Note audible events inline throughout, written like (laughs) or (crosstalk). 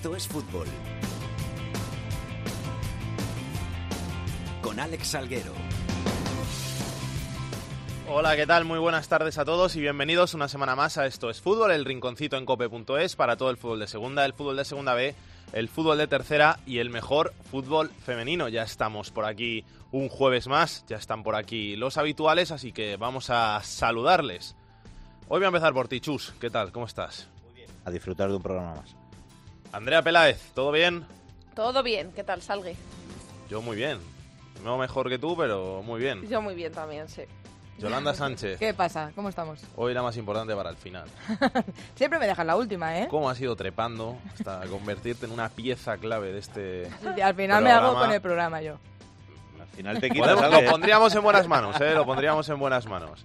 Esto es fútbol. Con Alex Salguero. Hola, ¿qué tal? Muy buenas tardes a todos y bienvenidos una semana más a Esto es Fútbol, el rinconcito en cope.es para todo el fútbol de segunda, el fútbol de segunda B, el fútbol de tercera y el mejor fútbol femenino. Ya estamos por aquí un jueves más, ya están por aquí los habituales, así que vamos a saludarles. Hoy voy a empezar por ti, Chus. ¿Qué tal? ¿Cómo estás? Muy bien. A disfrutar de un programa más. Andrea Peláez, ¿todo bien? Todo bien, ¿qué tal, Salgue? Yo muy bien. No mejor que tú, pero muy bien. Yo muy bien también, sí. Yolanda Sánchez. ¿Qué pasa? ¿Cómo estamos? Hoy la más importante para el final. (laughs) Siempre me dejas la última, ¿eh? ¿Cómo has ido trepando hasta convertirte en una pieza clave de este. al final me hago con el programa yo. Al final te quitas. Lo pondríamos en buenas manos, ¿eh? Lo pondríamos en buenas manos.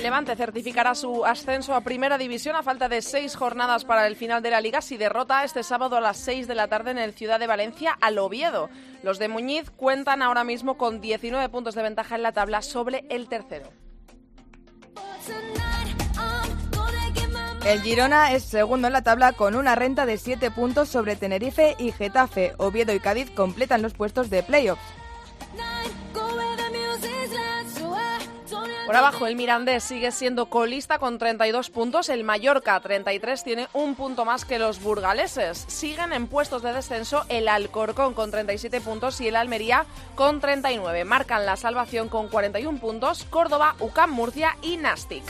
El Levante certificará su ascenso a Primera División a falta de seis jornadas para el final de la Liga si derrota este sábado a las seis de la tarde en el Ciudad de Valencia al Oviedo. Los de Muñiz cuentan ahora mismo con 19 puntos de ventaja en la tabla sobre el tercero. El Girona es segundo en la tabla con una renta de 7 puntos sobre Tenerife y Getafe. Oviedo y Cádiz completan los puestos de playoffs. Por abajo, el Mirandés sigue siendo colista con 32 puntos. El Mallorca, 33, tiene un punto más que los burgaleses. Siguen en puestos de descenso el Alcorcón con 37 puntos y el Almería con 39. Marcan la salvación con 41 puntos Córdoba, UCAM Murcia y Nastic.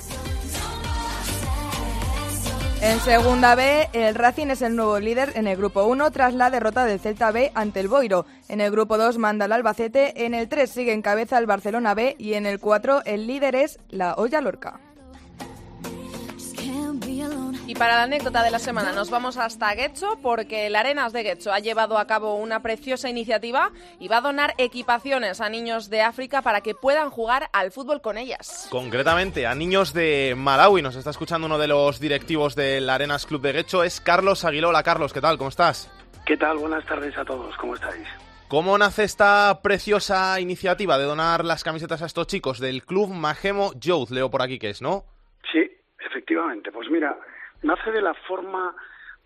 En segunda B, el Racing es el nuevo líder en el grupo 1 tras la derrota del Celta B ante el Boiro. En el grupo 2 manda el Albacete, en el 3 sigue en cabeza el Barcelona B y en el 4 el líder es la Olla Lorca. Y para la anécdota de la semana nos vamos hasta Guecho porque el Arenas de Guecho ha llevado a cabo una preciosa iniciativa y va a donar equipaciones a niños de África para que puedan jugar al fútbol con ellas. Concretamente a niños de Malawi. Nos está escuchando uno de los directivos del Arenas Club de Guecho, es Carlos Aguilola. Carlos, ¿qué tal? ¿Cómo estás? ¿Qué tal? Buenas tardes a todos. ¿Cómo estáis? ¿Cómo nace esta preciosa iniciativa de donar las camisetas a estos chicos del Club Majemo Youth? Leo por aquí que es, ¿no? Sí, efectivamente. Pues mira, nace de la forma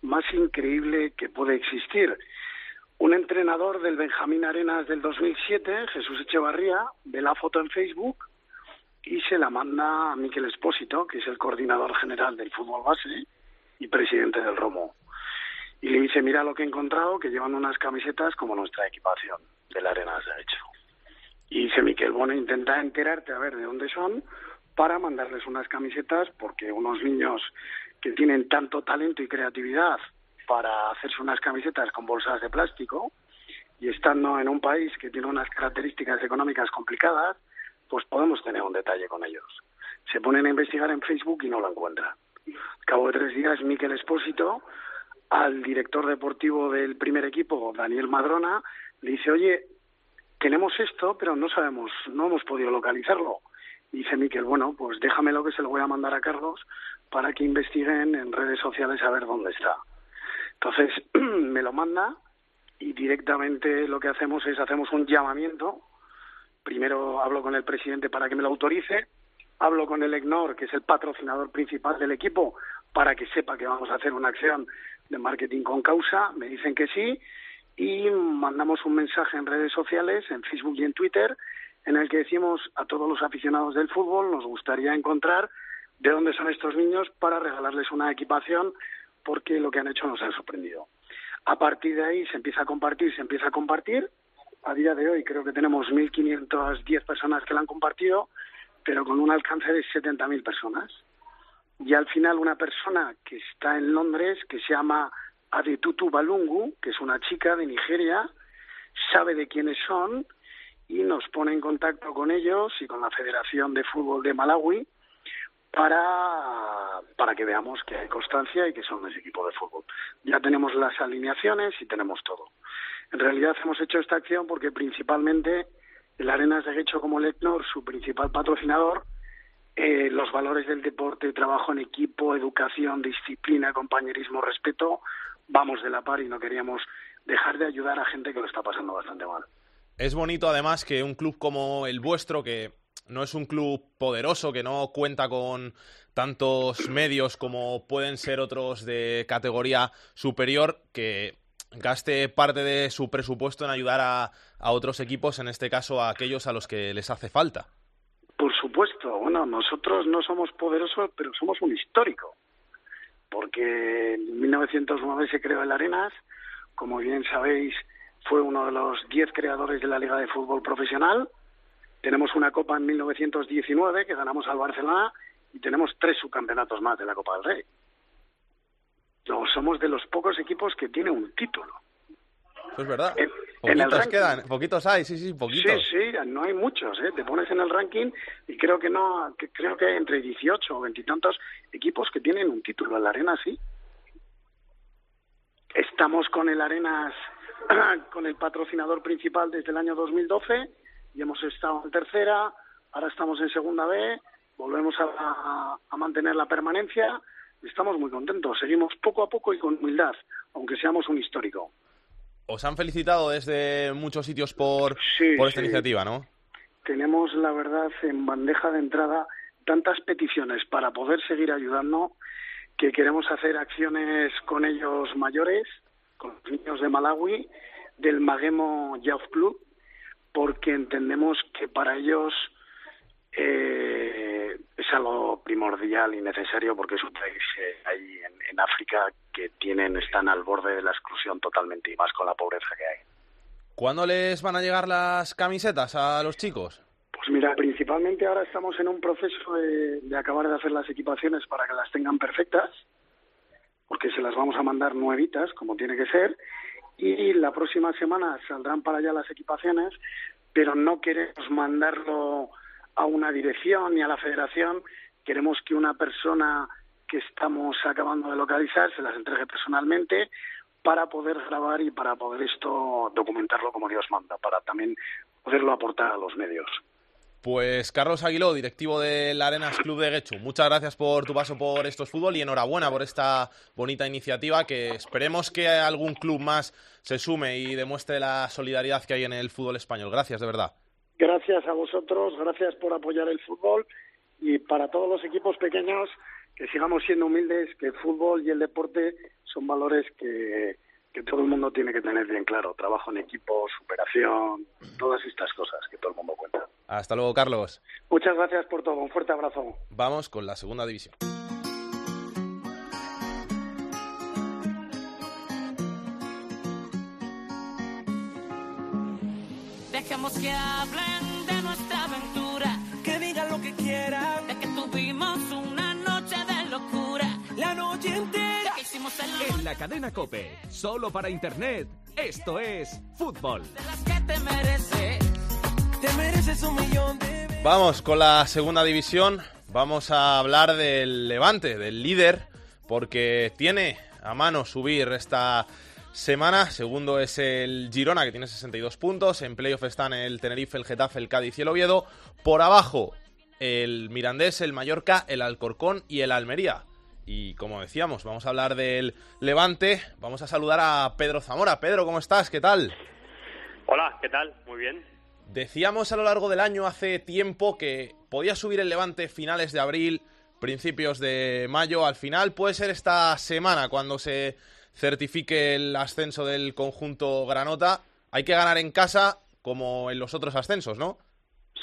más increíble que puede existir. Un entrenador del Benjamín Arenas del 2007, Jesús Echevarría, ve la foto en Facebook y se la manda a Miquel Espósito, que es el coordinador general del fútbol base y presidente del Romo. Y le dice, mira lo que he encontrado, que llevan unas camisetas como nuestra equipación del Arenas, de hecho. Y dice Miquel, bueno, intenta enterarte a ver de dónde son para mandarles unas camisetas porque unos niños que tienen tanto talento y creatividad para hacerse unas camisetas con bolsas de plástico y estando en un país que tiene unas características económicas complicadas, pues podemos tener un detalle con ellos. Se ponen a investigar en Facebook y no lo encuentran. Al cabo de tres días, Miquel Espósito, al director deportivo del primer equipo, Daniel Madrona, le dice, oye, tenemos esto, pero no sabemos, no hemos podido localizarlo. Dice Miquel, bueno, pues déjamelo que se lo voy a mandar a Carlos para que investiguen en redes sociales a ver dónde está. Entonces (clears throat) me lo manda y directamente lo que hacemos es hacemos un llamamiento. Primero hablo con el presidente para que me lo autorice, hablo con el EGNOR, que es el patrocinador principal del equipo, para que sepa que vamos a hacer una acción de marketing con causa, me dicen que sí y mandamos un mensaje en redes sociales, en Facebook y en Twitter, en el que decimos a todos los aficionados del fútbol nos gustaría encontrar de dónde son estos niños para regalarles una equipación porque lo que han hecho nos ha sorprendido. A partir de ahí se empieza a compartir, se empieza a compartir. A día de hoy creo que tenemos 1.510 personas que la han compartido, pero con un alcance de 70.000 personas. Y al final una persona que está en Londres, que se llama Adetutu Balungu, que es una chica de Nigeria, sabe de quiénes son y nos pone en contacto con ellos y con la Federación de Fútbol de Malawi para, para que veamos que hay constancia y que son ese equipo de fútbol. Ya tenemos las alineaciones y tenemos todo. En realidad hemos hecho esta acción porque principalmente el Arenas de Hecho como Lecnor, su principal patrocinador, eh, los valores del deporte, trabajo en equipo, educación, disciplina, compañerismo, respeto, vamos de la par y no queríamos dejar de ayudar a gente que lo está pasando bastante mal. Es bonito además que un club como el vuestro, que no es un club poderoso, que no cuenta con tantos medios como pueden ser otros de categoría superior, que gaste parte de su presupuesto en ayudar a, otros equipos, en este caso a aquellos a los que les hace falta. Por supuesto, bueno, nosotros no somos poderosos, pero somos un histórico, porque en 1909 se creó el Arenas, como bien sabéis, fue uno de los diez creadores de la Liga de Fútbol Profesional. Tenemos una Copa en 1919 que ganamos al Barcelona y tenemos tres subcampeonatos más de la Copa del Rey. No, somos de los pocos equipos que tiene un título. Eso es verdad. En- en el poquitos ranking. quedan, poquitos hay, sí, sí, poquitos. Sí, sí, no hay muchos, ¿eh? Te pones en el ranking y creo que no, que creo que hay entre 18 o veintitantos equipos que tienen un título. El Arena sí. Estamos con el Arenas, (clears throat) con el patrocinador principal desde el año 2012 y hemos estado en tercera, ahora estamos en segunda B, volvemos a, a- a mantener la permanencia. Estamos muy contentos, seguimos poco a poco y con humildad, aunque seamos un histórico. Os han felicitado desde muchos sitios por, Sí, por esta sí. iniciativa, ¿no? tenemos, la verdad, en bandeja de entrada tantas peticiones para poder seguir ayudando que queremos hacer acciones con ellos mayores, con los niños de Malawi, del Magemo Youth Club, porque entendemos que para ellos eh, es algo primordial y necesario porque es un país eh, ahí en, en África que tienen están al borde de la exclusión totalmente y más con la pobreza que hay. ¿Cuándo les van a llegar las camisetas a los chicos? Pues mira, principalmente ahora estamos en un proceso de, de acabar de hacer las equipaciones para que las tengan perfectas, porque se las vamos a mandar nuevitas, como tiene que ser, y la próxima semana saldrán para allá las equipaciones, pero no queremos mandarlo a una dirección ni a la federación, queremos que una persona que estamos acabando de localizar se las entregue personalmente para poder grabar y para poder esto documentarlo como Dios manda, para también poderlo aportar a los medios. Pues Carlos Aguiló, directivo del Arenas Club de Guechu, muchas gracias por tu paso por estos fútbol y enhorabuena por esta bonita iniciativa que esperemos que algún club más se sume y demuestre la solidaridad que hay en el fútbol español. Gracias, de verdad. Gracias a vosotros, gracias por apoyar el fútbol y para todos los equipos pequeños que sigamos siendo humildes, que el fútbol y el deporte son valores que, que todo el mundo tiene que tener bien claro. Trabajo en equipo, superación, todas estas cosas que todo el mundo cuenta. Hasta luego, Carlos. Muchas gracias por todo, un fuerte abrazo. Vamos con la segunda división. Dejemos que hablen En la cadena Cope, solo para Internet, esto es fútbol. de las que te mereces. Te mereces un millón de veces. Vamos con la segunda división. Vamos a hablar del Levante, del líder, porque tiene a mano subir esta semana. Segundo es el Girona, que tiene 62 puntos. En playoff están el Tenerife, el Getafe, el Cádiz y el Oviedo. Por abajo, el Mirandés, el Mallorca, el Alcorcón y el Almería. Y como decíamos, vamos a hablar del Levante. Vamos a saludar a Pedro Zamora. Pedro, ¿cómo estás? ¿Qué tal? Hola, ¿qué tal? Muy bien. Decíamos a lo largo del año hace tiempo que podía subir el Levante finales de abril, principios de mayo. Al final puede ser esta semana cuando se certifique el ascenso del conjunto Granota. Hay que ganar en casa como en los otros ascensos, ¿no?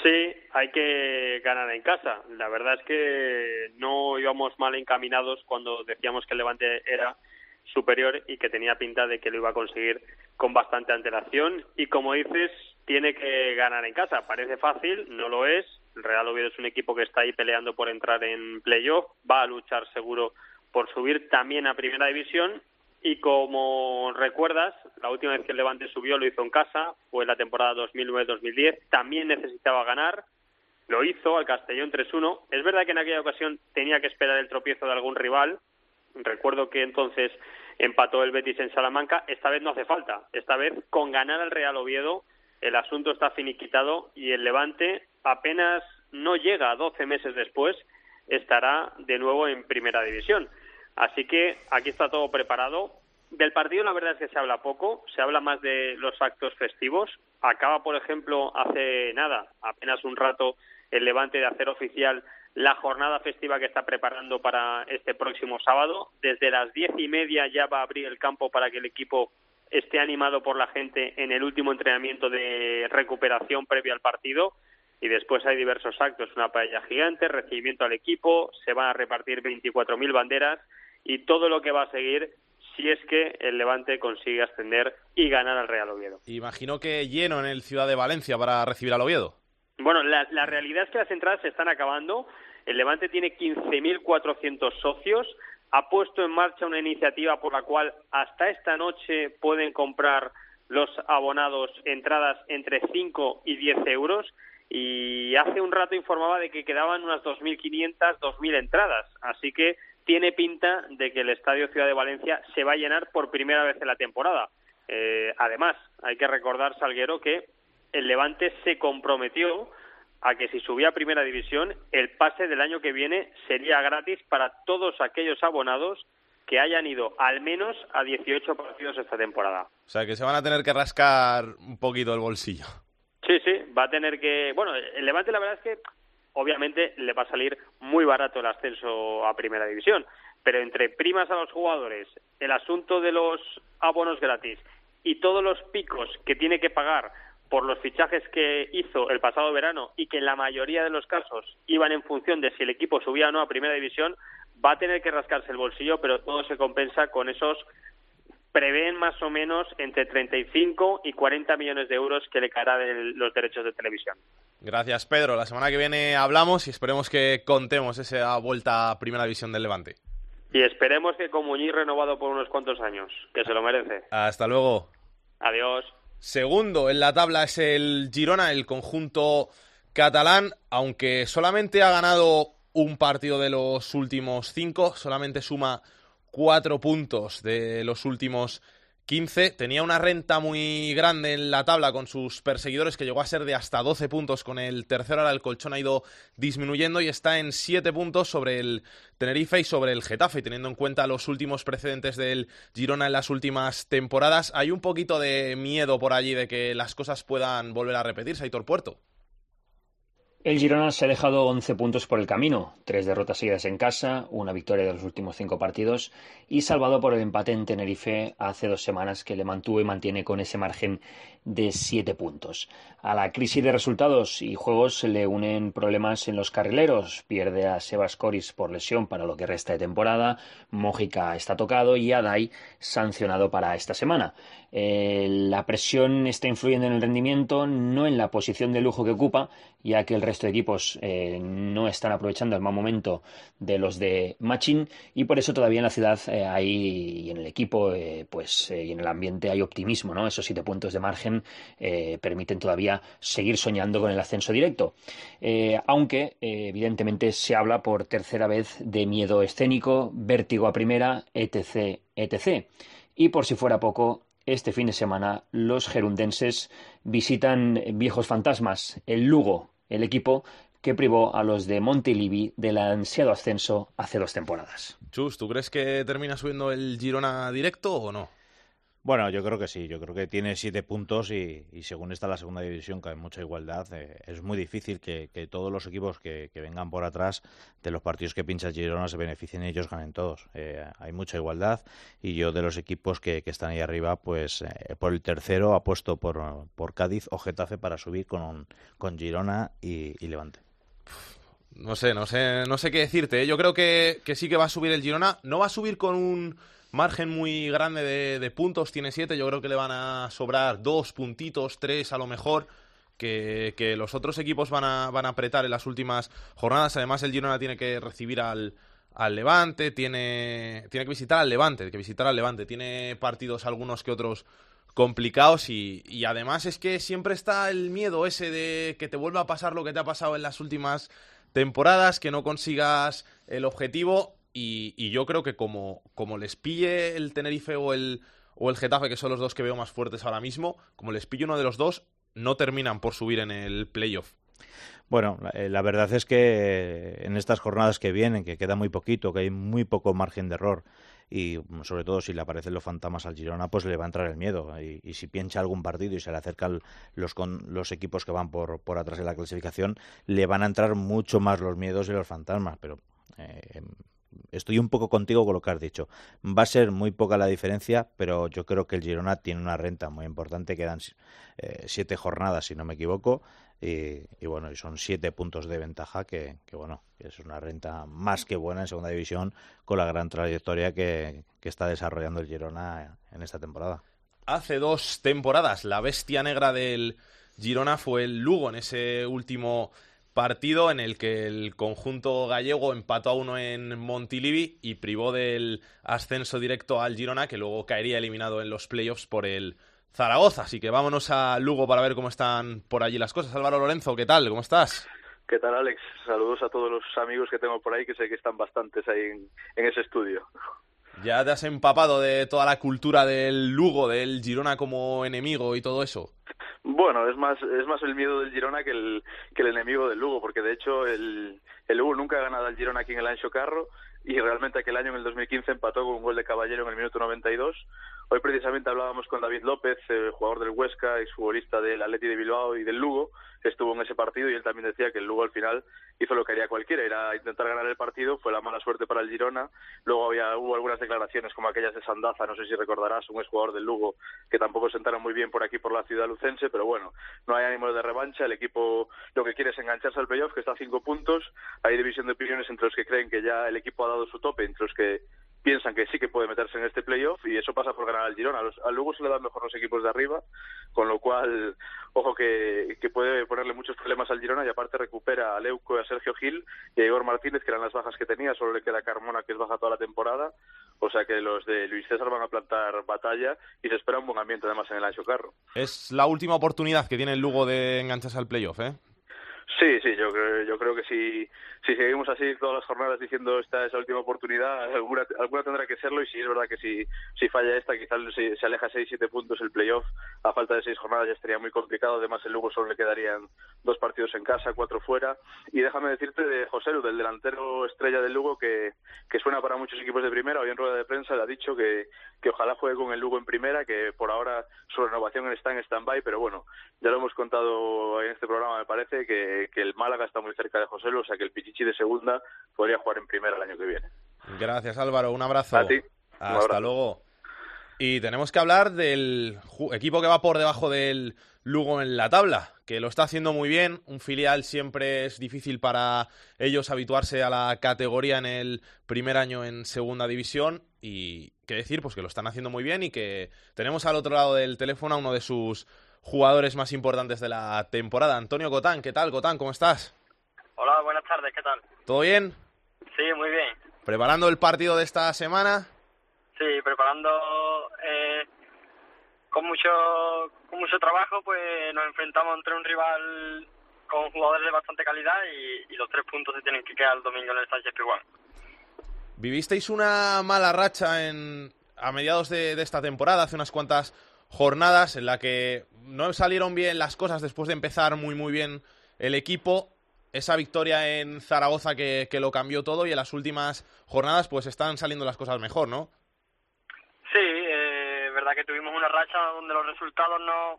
Sí, hay que ganar en casa. La verdad es que no íbamos mal encaminados cuando decíamos que el Levante era superior y que tenía pinta de que lo iba a conseguir con bastante antelación. Y como dices, tiene que ganar en casa. Parece fácil, no lo es. El Real Oviedo es un equipo que está ahí peleando por entrar en playoff. Va a luchar seguro por subir también a Primera División. Y como recuerdas, la última vez que el Levante subió lo hizo en casa, fue la temporada 2009-2010. También necesitaba ganar, lo hizo al Castellón 3-1. Es verdad que en aquella ocasión tenía que esperar el tropiezo de algún rival. Recuerdo que entonces empató el Betis en Salamanca. Esta vez no hace falta. Esta vez, con ganar al Real Oviedo, el asunto está finiquitado y el Levante apenas no llega 12 meses después, estará de nuevo en Primera División. Así que aquí está todo preparado. del partido la verdad es que se habla poco, se habla más de los actos festivos. Acaba, por ejemplo, hace nada, apenas un rato, el Levante de hacer oficial la jornada festiva que está preparando para este próximo sábado. Desde las diez y media ya va a abrir el campo para que el equipo esté animado por la gente en el último entrenamiento de recuperación previo al partido. Y después hay diversos actos, una paella gigante, recibimiento al equipo, se van a repartir 24.000 banderas y todo lo que va a seguir si es que el Levante consigue ascender y ganar al Real Oviedo. Imagino que lleno en el Ciudad de Valencia para recibir al Oviedo. Bueno, la, la realidad es que las entradas se están acabando. El Levante tiene 15.400 socios. Ha puesto en marcha una iniciativa por la cual hasta esta noche pueden comprar los abonados entradas entre 5 y 10 euros y hace un rato informaba de que quedaban unas 2.500, 2.000 entradas. Así que tiene pinta de que el Estadio Ciudad de Valencia se va a llenar por primera vez en la temporada. Eh, además, hay que recordar, Salguero, que el Levante se comprometió a que si subía a Primera División, el pase del año que viene sería gratis para todos aquellos abonados que hayan ido al menos a 18 partidos esta temporada. O sea, que se van a tener que rascar un poquito el bolsillo. Sí, sí, va a tener que... Bueno, el Levante la verdad es que obviamente le va a salir muy barato el ascenso a Primera División, pero entre primas a los jugadores, el asunto de los abonos gratis y todos los picos que tiene que pagar por los fichajes que hizo el pasado verano y que en la mayoría de los casos iban en función de si el equipo subía o no a Primera División, va a tener que rascarse el bolsillo, pero todo se compensa con esos prevén más o menos entre 35 y 40 millones de euros que le caerá de los derechos de televisión. Gracias, Pedro. La semana que viene hablamos y esperemos que contemos esa vuelta a Primera División del Levante. Y esperemos que con Muñiz renovado por unos cuantos años, que se lo merece. Hasta luego. Adiós. Segundo en la tabla es el Girona, el conjunto catalán, aunque solamente ha ganado un partido de los últimos cinco, solamente suma cuatro puntos de los últimos 15. Tenía una renta muy grande en la tabla con sus perseguidores que llegó a ser de hasta 12 puntos con el tercero. Ahora el colchón ha ido disminuyendo y está en 7 puntos sobre el Tenerife y sobre el Getafe. teniendo en cuenta los últimos precedentes del Girona en las últimas temporadas, hay un poquito de miedo por allí de que las cosas puedan volver a repetirse. Aitor Puerto. El Girona se ha dejado 11 puntos por el camino, tres derrotas seguidas en casa, una victoria de los últimos cinco partidos y salvado por el empate en Tenerife hace dos semanas que le mantuvo y mantiene con ese margen de siete puntos. A la crisis de resultados y juegos se le unen problemas en los carrileros. Pierde a Sebas Coris por lesión para lo que resta de temporada, Mójica está tocado y Adai sancionado para esta semana. Eh, la presión está influyendo en el rendimiento, no en la posición de lujo que ocupa, ya que el resto de equipos eh, no están aprovechando el mal momento de los de Machin y por eso todavía en la ciudad eh, hay y en el equipo pues y en el ambiente hay optimismo, ¿no? Esos siete puntos de margen permiten todavía seguir soñando con el ascenso directo, aunque evidentemente se habla por tercera vez de miedo escénico, vértigo a primera, etc, etc. Y por si fuera poco, este fin de semana los gerundenses visitan viejos fantasmas, el Lugo, el equipo que privó a los de Montilivi del ansiado ascenso hace dos temporadas. Chus, ¿tú crees que termina subiendo el Girona directo o no? Bueno, yo creo que sí. Yo creo que tiene siete puntos y, según está la segunda división, que hay mucha igualdad, eh, es muy difícil que, todos los equipos que, vengan por atrás de los partidos que pincha Girona se beneficien y ellos ganen todos. Eh, hay mucha igualdad y yo de los equipos que, están ahí arriba, pues eh, por el tercero apuesto por, por Cádiz o Getafe para subir con, con Girona y, Levante. No sé, no sé, no sé qué decirte. Yo creo que, que sí que va a subir el Girona. No va a subir con un margen muy grande de, puntos, tiene siete, yo creo que le van a sobrar dos puntitos, tres a lo mejor. Que, los otros equipos van a, van a apretar en las últimas jornadas. Además, el Girona tiene que recibir al, al Levante, tiene, tiene que visitar al Levante, que visitar al Levante. Tiene partidos algunos que otros complicados y, y, además es que siempre está el miedo ese de que te vuelva a pasar lo que te ha pasado en las últimas temporadas, que no consigas el objetivo y, yo creo que como, como les pille el Tenerife o el, o el Getafe, que son los dos que veo más fuertes ahora mismo, como les pille uno de los dos, no terminan por subir en el playoff. Bueno, la, eh, verdad es que en estas jornadas que vienen, que queda muy poquito, que hay muy poco margen de error, y sobre todo si le aparecen los fantasmas al Girona, pues le va a entrar el miedo. Y, si pincha algún partido y se le acercan los, con, los equipos que van por, por atrás de la clasificación, le van a entrar mucho más los miedos y los fantasmas. Pero eh, estoy un poco contigo con lo que has dicho. Va a ser muy poca la diferencia, pero yo creo que el Girona tiene una renta muy importante. Quedan eh, siete jornadas, si no me equivoco. Y, bueno, y son siete puntos de ventaja que, bueno, es una renta más que buena en segunda división con la gran trayectoria que, que está desarrollando el Girona en esta temporada. Hace dos temporadas la bestia negra del Girona fue el Lugo en ese último partido en el que el conjunto gallego empató a uno en Montilivi y privó del ascenso directo al Girona, que luego caería eliminado en los playoffs por el Zaragoza. Así que vámonos a Lugo para ver cómo están por allí las cosas. Álvaro Lorenzo, ¿qué tal? ¿Cómo estás? ¿Qué tal, Alex? Saludos a todos los amigos que tengo por ahí, que sé que están bastantes ahí en, en ese estudio. ¿Ya te has empapado de toda la cultura del Lugo, del Girona como enemigo y todo eso? Bueno, es más, es más el miedo del Girona que el, que el enemigo del Lugo, porque de hecho el, el Lugo nunca ha ganado al Girona aquí en el Ancho Carro y realmente aquel año, en el 2015, empató con un gol de Caballero en el minuto 92. Hoy precisamente hablábamos con David López, jugador del Huesca, y futbolista del Atleti de Bilbao y del Lugo, estuvo en ese partido y él también decía que el Lugo al final hizo lo que haría cualquiera, era intentar ganar el partido, fue la mala suerte para el Girona, luego había hubo algunas declaraciones como aquellas de Sandaza, no sé si recordarás, un exjugador del Lugo que tampoco sentaron muy bien por aquí por la ciudad lucense, pero bueno, no hay ánimo de revancha, el equipo lo que quiere es engancharse al playoff, que está a cinco puntos, hay división de opiniones entre los que creen que ya el equipo ha dado su tope, entre los que piensan que sí que puede meterse en este playoff y eso pasa por ganar al Girona. Al Lugo se le dan mejor los equipos de arriba, con lo cual, ojo que, que puede ponerle muchos problemas al Girona y aparte recupera a Leuco y a Sergio Gil y a Igor Martínez, que eran las bajas que tenía, solo le queda Carmona, que es baja toda la temporada, o sea que los de Luis César van a plantar batalla y se espera un buen ambiente además en el Ancho Carro. Es la última oportunidad que tiene el Lugo de engancharse al playoff, ¿eh? Sí, sí, yo creo, yo creo que si, si seguimos así todas las jornadas diciendo esta es la última oportunidad, alguna, alguna tendrá que serlo y si es verdad que si, falla esta, quizás se, se aleja 6-7 puntos el playoff, a falta de seis jornadas ya estaría muy complicado, además el Lugo solo le quedarían dos partidos en casa, cuatro fuera, y déjame decirte de José Lu, del delantero estrella del Lugo, que, que suena para muchos equipos de primera, hoy en rueda de prensa le ha dicho que, que ojalá juegue con el Lugo en primera, que por ahora su renovación está en stand-by, pero bueno, ya lo hemos contado en este programa, me parece, que, que el Málaga está muy cerca de José o sea que el Pichichi de segunda podría jugar en primera el año que viene. Gracias Álvaro, un abrazo. A ti. Hasta luego. Y tenemos que hablar del equipo que va por debajo del Lugo en la tabla, que lo está haciendo muy bien. Un filial siempre es difícil para ellos habituarse a la categoría en el primer año en segunda división. Y qué decir, pues que lo están haciendo muy bien y que tenemos al otro lado del teléfono a uno de sus jugadores más importantes de la temporada, Antonio Cotán. ¿Qué tal, Cotán? ¿Cómo estás? Hola, buenas tardes, ¿qué tal? ¿Todo bien? Sí, muy bien. ¿Preparando el partido de esta semana? Sí, preparando eh, con mucho con mucho trabajo, pues nos enfrentamos entre un rival con jugadores de bastante calidad y, y los tres puntos se tienen que quedar el domingo en el Sánchez Pizjuán. Vivisteis una mala racha en a mediados de, de esta temporada, hace unas cuantas jornadas en la que no salieron bien las cosas después de empezar muy muy bien el equipo. Esa victoria en Zaragoza que, que lo cambió todo y en las últimas jornadas pues están saliendo las cosas mejor, ¿no? Sí, eh, verdad que tuvimos una racha donde los resultados no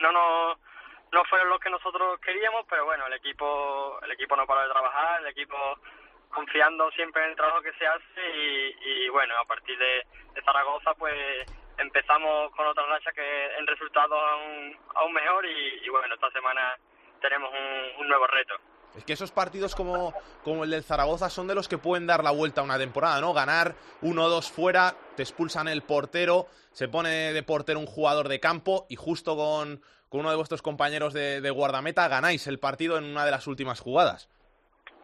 no no no fueron los que nosotros queríamos, pero bueno, el equipo el equipo no paró de trabajar, el equipo confiando siempre en el trabajo que se hace y, bueno, a partir de Zaragoza pues empezamos con otra racha que en resultados aún, aún mejor y, y bueno, esta semana tenemos un, un nuevo reto. Es que esos partidos como, como el del Zaragoza son de los que pueden dar la vuelta a una temporada, ¿no? Ganar uno o dos fuera, te expulsan el portero, se pone de portero un jugador de campo y justo con, con uno de vuestros compañeros de, de, guardameta ganáis el partido en una de las últimas jugadas.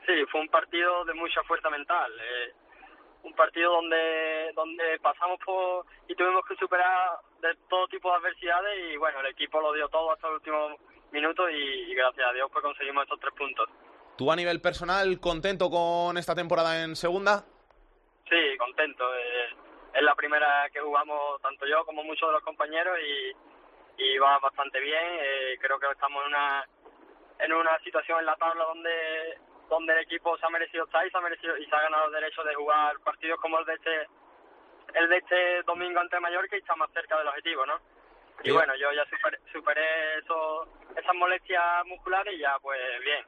Sí, fue un partido de mucha fuerza mental. Eh, un partido donde donde pasamos por y tuvimos que superar de todo tipo de adversidades y bueno, el equipo lo dio todo hasta el último minuto y, y gracias a Dios pues conseguimos estos tres puntos. ¿Tú a nivel personal contento con esta temporada en segunda? Sí, contento. Eh, es la primera que jugamos tanto yo como muchos de los compañeros y, y va bastante bien. Eh, creo que estamos en una en una situación en la tabla donde donde el equipo se ha merecido estar y se ha merecido y se ha ganado el derecho de jugar partidos como el de este el de este domingo ante Mallorca y está más cerca del objetivo, ¿no? Y bueno, yo ya superé, superé eso, esas molestias musculares y ya pues bien.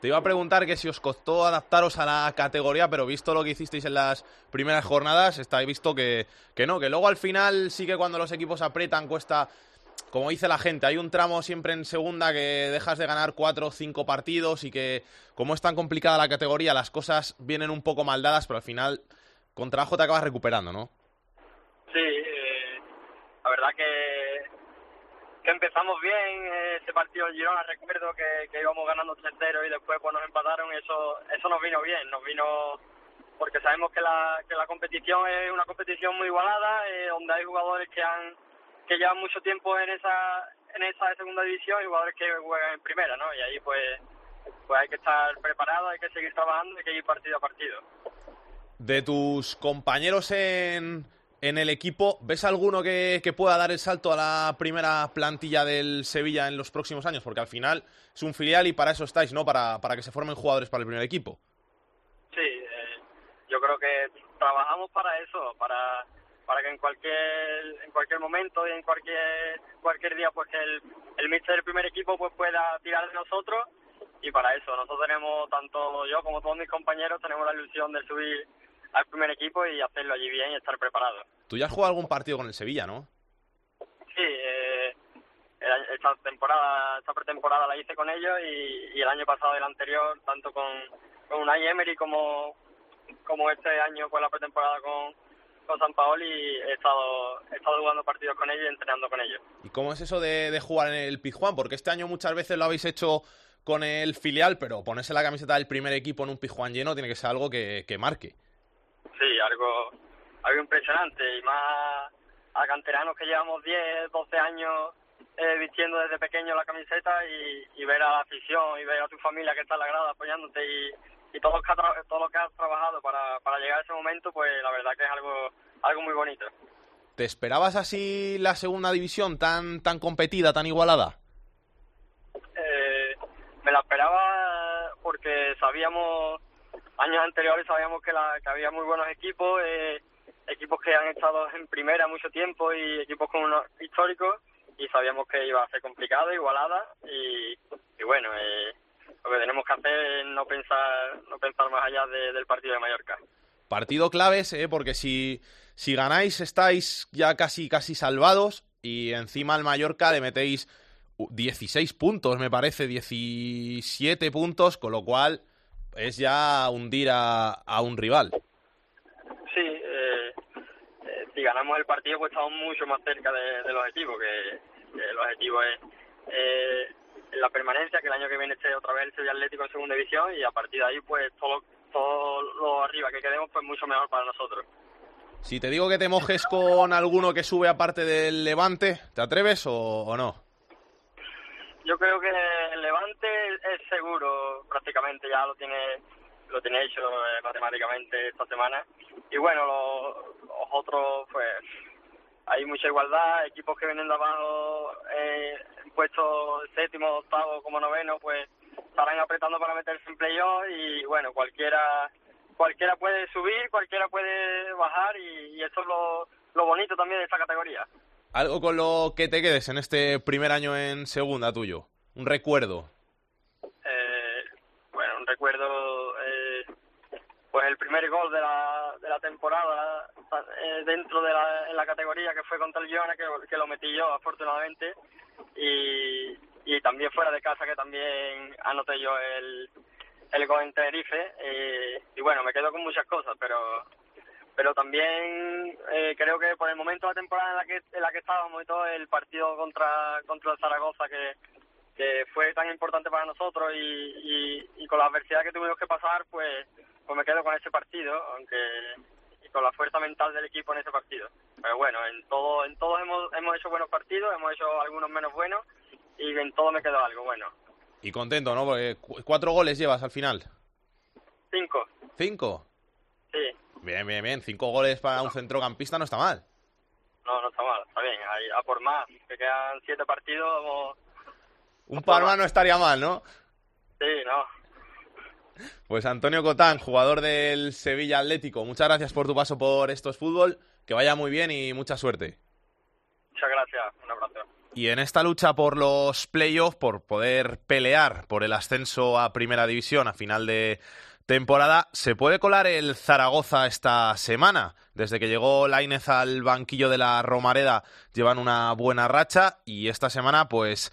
Te iba a preguntar que si os costó adaptaros a la categoría, pero visto lo que hicisteis en las primeras jornadas, está visto que, que no, que luego al final sí que cuando los equipos aprietan cuesta, como dice la gente, hay un tramo siempre en segunda que dejas de ganar cuatro o cinco partidos y que como es tan complicada la categoría, las cosas vienen un poco mal dadas, pero al final con trabajo te acabas recuperando, ¿no? Sí, eh, la verdad que, que empezamos bien eh, ese partido en Girona, recuerdo que, íbamos ganando 3-0 y después pues nos empataron, eso eso nos vino bien, nos vino porque sabemos que la, que la competición es una competición muy igualada, eh, donde hay jugadores que han que llevan mucho tiempo en esa en esa segunda división y jugadores que juegan en primera, ¿no? Y ahí pues pues hay que estar preparado, hay que seguir trabajando, hay que ir partido a partido. De tus compañeros en, en el equipo, ¿ves alguno que, que, pueda dar el salto a la primera plantilla del Sevilla en los próximos años? Porque al final es un filial y para eso estáis, ¿no? Para, para que se formen jugadores para el primer equipo. Sí, eh, yo creo que trabajamos para eso, para, para que en cualquier en cualquier momento y en cualquier cualquier día pues que el, el míster del primer equipo pues pueda tirar de nosotros y para eso nosotros tenemos tanto yo como todos mis compañeros tenemos la ilusión de subir al primer equipo y hacerlo allí bien y estar preparado. Tú ya has jugado algún partido con el Sevilla, ¿no? Sí, eh, esta temporada, esta pretemporada la hice con ellos y, y el año pasado y el anterior, tanto con, con Unai Emery como, como este año con la pretemporada con, con San Paoli, he estado, he estado jugando partidos con ellos y entrenando con ellos. ¿Y cómo es eso de, de jugar en el Pizjuán? Porque este año muchas veces lo habéis hecho con el filial, pero ponerse la camiseta del primer equipo en un Pizjuán lleno tiene que ser algo que, que marque. Sí, algo, algo impresionante y más a canteranos que llevamos 10, 12 años eh, vistiendo desde pequeño la camiseta y, y, ver a la afición y ver a tu familia que está en la grada apoyándote y, y todo, lo que ha todo lo que has trabajado para, para llegar a ese momento, pues la verdad que es algo, algo muy bonito. ¿Te esperabas así la segunda división tan, tan competida, tan igualada? Eh, me la esperaba porque sabíamos años anteriores sabíamos que, la, que había muy buenos equipos, eh, equipos que han estado en primera mucho tiempo y equipos con unos históricos y sabíamos que iba a ser complicado, igualada y, y bueno, eh, lo que tenemos que hacer es no pensar, no pensar más allá de, del partido de Mallorca. Partido claves, eh, porque si, si ganáis estáis ya casi, casi salvados y encima al Mallorca le metéis 16 puntos, me parece, 17 puntos, con lo cual es ya hundir a, a un rival. Sí, eh, eh, si ganamos el partido pues estamos mucho más cerca de, del objetivo, que, que, el objetivo es eh, la permanencia, que el año que viene esté otra vez el Sevilla Atlético en segunda división y a partir de ahí pues todo, todo lo arriba que quedemos pues mucho mejor para nosotros. Si te digo que te mojes con alguno que sube aparte del Levante, ¿te atreves o, o no? yo creo que el Levante es seguro prácticamente ya lo tiene lo tiene hecho eh, matemáticamente esta semana y bueno los, los, otros pues hay mucha igualdad equipos que vienen de abajo eh, puestos séptimo octavo como noveno pues estarán apretando para meterse en playoff y bueno cualquiera cualquiera puede subir cualquiera puede bajar y, y eso es lo, lo bonito también de esta categoría algo con lo que te quedes en este primer año en segunda tuyo. Un recuerdo. Eh, bueno, un recuerdo, pues el primer gol de la, de la temporada eh, dentro de la, categoría que fue contra el Girona, que, que lo metí yo afortunadamente, y, y también fuera de casa que también anoté yo el, el gol en Tenerife, y, y bueno, me quedo con muchas cosas, pero pero también eh, creo que por el momento de la temporada en la que en la que estábamos y todo el partido contra contra el Zaragoza que, que fue tan importante para nosotros y, y con la adversidad que tuvimos que pasar pues pues me quedo con ese partido aunque y con la fuerza mental del equipo en ese partido pero bueno en todo en todos hemos hemos hecho buenos partidos hemos hecho algunos menos buenos y en todo me quedó algo bueno y contento no porque cuatro goles llevas al final cinco cinco sí Bien, bien, bien. Cinco goles para un centrocampista no está mal. No, no está mal, está bien. Ahí, a por más. Que quedan siete partidos. Vamos... Un par más no estaría mal, ¿no? Sí, no. Pues Antonio Cotán, jugador del Sevilla Atlético, muchas gracias por tu paso por estos fútbol. Que vaya muy bien y mucha suerte. Muchas gracias, un abrazo. Y en esta lucha por los playoffs, por poder pelear por el ascenso a Primera División a final de temporada, ¿se puede colar el Zaragoza esta semana? Desde que llegó Lainez al banquillo de la Romareda llevan una buena racha y esta semana pues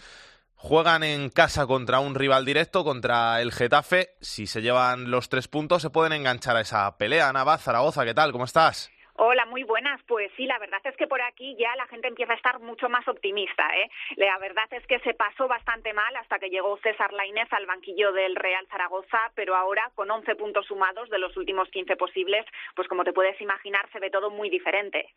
juegan en casa contra un rival directo, contra el Getafe. Si se llevan los tres puntos se pueden enganchar a esa pelea. Nava, Zaragoza, ¿qué tal? ¿Cómo estás? Hola, muy buenas. Pues sí, la verdad es que por aquí ya la gente empieza a estar mucho más optimista. ¿eh? La verdad es que se pasó bastante mal hasta que llegó César Lainez al banquillo del Real Zaragoza, pero ahora con 11 puntos sumados de los últimos 15 posibles, pues como te puedes imaginar, se ve todo muy diferente.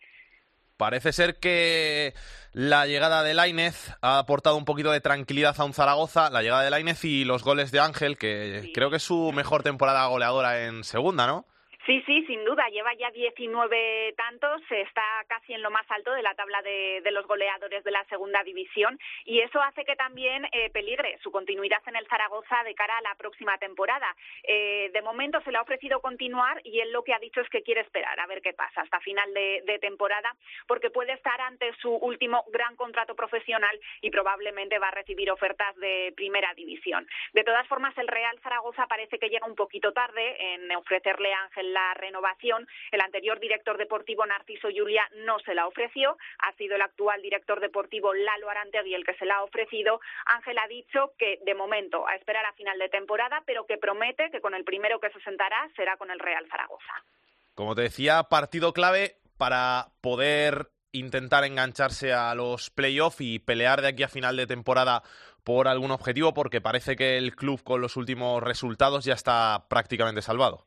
Parece ser que la llegada de Lainez ha aportado un poquito de tranquilidad a un Zaragoza, la llegada de Lainez y los goles de Ángel, que creo que es su mejor temporada goleadora en segunda, ¿no? Sí, sí, sin duda. Lleva ya 19 tantos, está casi en lo más alto de la tabla de, los goleadores de la segunda división y eso hace que también eh, peligre su continuidad en el Zaragoza de cara a la próxima temporada. Eh, de momento se le ha ofrecido continuar y él lo que ha dicho es que quiere esperar a ver qué pasa hasta final de, de temporada porque puede estar ante su último gran contrato profesional y probablemente va a recibir ofertas de primera división. De todas formas, el Real Zaragoza parece que llega un poquito tarde en ofrecerle a Ángel la renovación. El anterior director deportivo Narciso Julia no se la ofreció, ha sido el actual director deportivo Lalo Arantegui el que se la ha ofrecido. Ángel ha dicho que de momento a esperar a final de temporada, pero que promete que con el primero que se sentará será con el Real Zaragoza. Como te decía, partido clave para poder intentar engancharse a los playoffs y pelear de aquí a final de temporada por algún objetivo, porque parece que el club con los últimos resultados ya está prácticamente salvado.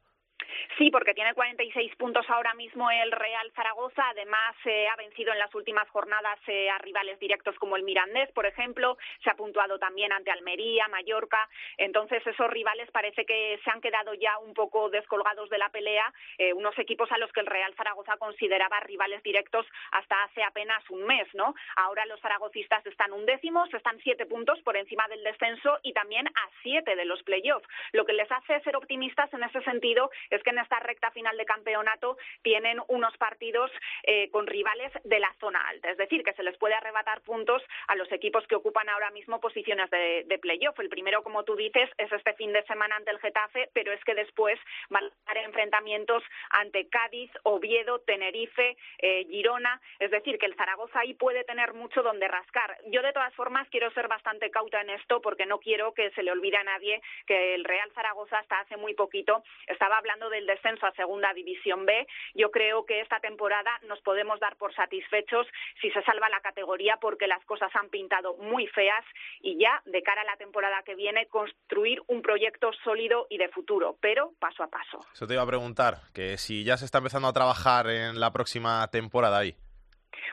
Sí, porque tiene 46 puntos ahora mismo el Real Zaragoza. Además, eh, ha vencido en las últimas jornadas eh, a rivales directos como el Mirandés, por ejemplo. Se ha puntuado también ante Almería, Mallorca. Entonces, esos rivales parece que se han quedado ya un poco descolgados de la pelea. Eh, unos equipos a los que el Real Zaragoza consideraba rivales directos hasta hace apenas un mes, ¿no? Ahora los zaragocistas están undécimos, están siete puntos por encima del descenso y también a siete de los playoffs. Lo que les hace ser optimistas en ese sentido es que en esta recta final de campeonato tienen unos partidos eh, con rivales de la zona alta, es decir, que se les puede arrebatar puntos a los equipos que ocupan ahora mismo posiciones de, de playoff. El primero, como tú dices, es este fin de semana ante el Getafe, pero es que después van a haber enfrentamientos ante Cádiz, Oviedo, Tenerife, eh, Girona, es decir, que el Zaragoza ahí puede tener mucho donde rascar. Yo, de todas formas, quiero ser bastante cauta en esto porque no quiero que se le olvide a nadie que el Real Zaragoza hasta hace muy poquito estaba hablando del descenso a Segunda División B. Yo creo que esta temporada nos podemos dar por satisfechos si se salva la categoría porque las cosas han pintado muy feas y ya de cara a la temporada que viene construir un proyecto sólido y de futuro, pero paso a paso. Eso te iba a preguntar, que si ya se está empezando a trabajar en la próxima temporada ahí.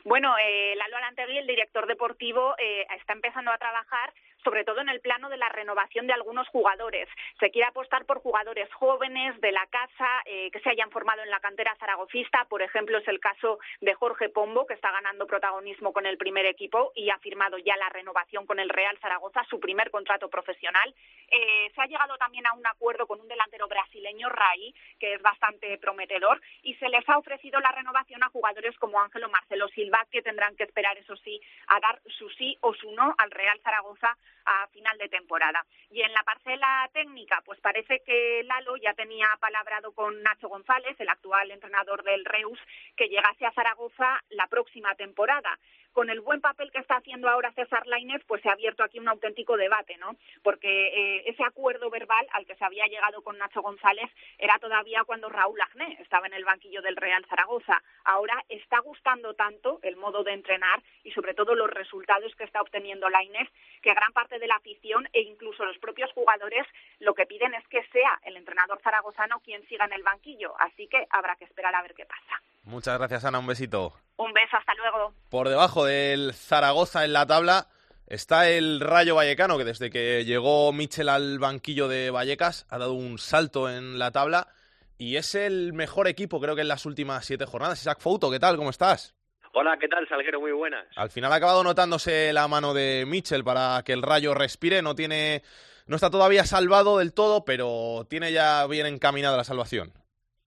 Bueno, eh, Lalo Alantegui, el director deportivo, eh, está empezando a trabajar sobre todo en el plano de la renovación de algunos jugadores. Se quiere apostar por jugadores jóvenes de la casa eh, que se hayan formado en la cantera zaragocista. Por ejemplo, es el caso de Jorge Pombo, que está ganando protagonismo con el primer equipo y ha firmado ya la renovación con el Real Zaragoza, su primer contrato profesional. Eh, se ha llegado también a un acuerdo con un delantero brasileño, Rai, que es bastante prometedor, y se les ha ofrecido la renovación a jugadores como Ángelo Marcelo Silva, que tendrán que esperar, eso sí, a dar su sí o su no al Real Zaragoza a final de temporada. Y en la parcela técnica, pues parece que Lalo ya tenía palabrado con Nacho González, el actual entrenador del Reus, que llegase a Zaragoza la próxima temporada con el buen papel que está haciendo ahora César Lainez, pues se ha abierto aquí un auténtico debate, ¿no? Porque eh, ese acuerdo verbal al que se había llegado con Nacho González era todavía cuando Raúl Agné estaba en el banquillo del Real Zaragoza. Ahora está gustando tanto el modo de entrenar y sobre todo los resultados que está obteniendo Lainez que gran parte de la afición e incluso los propios jugadores lo que piden es que sea el entrenador zaragozano quien siga en el banquillo. Así que habrá que esperar a ver qué pasa. Muchas gracias, Ana. Un besito. Un beso, hasta luego. Por debajo del Zaragoza en la tabla está el Rayo Vallecano, que desde que llegó Michel al banquillo de Vallecas ha dado un salto en la tabla y es el mejor equipo, creo que en las últimas siete jornadas. Isaac Fouto, ¿qué tal? ¿Cómo estás? Hola, ¿qué tal, Salguero? Muy buenas. Al final ha acabado notándose la mano de Michel para que el Rayo respire. No tiene no está todavía salvado del todo, pero tiene ya bien encaminada la salvación.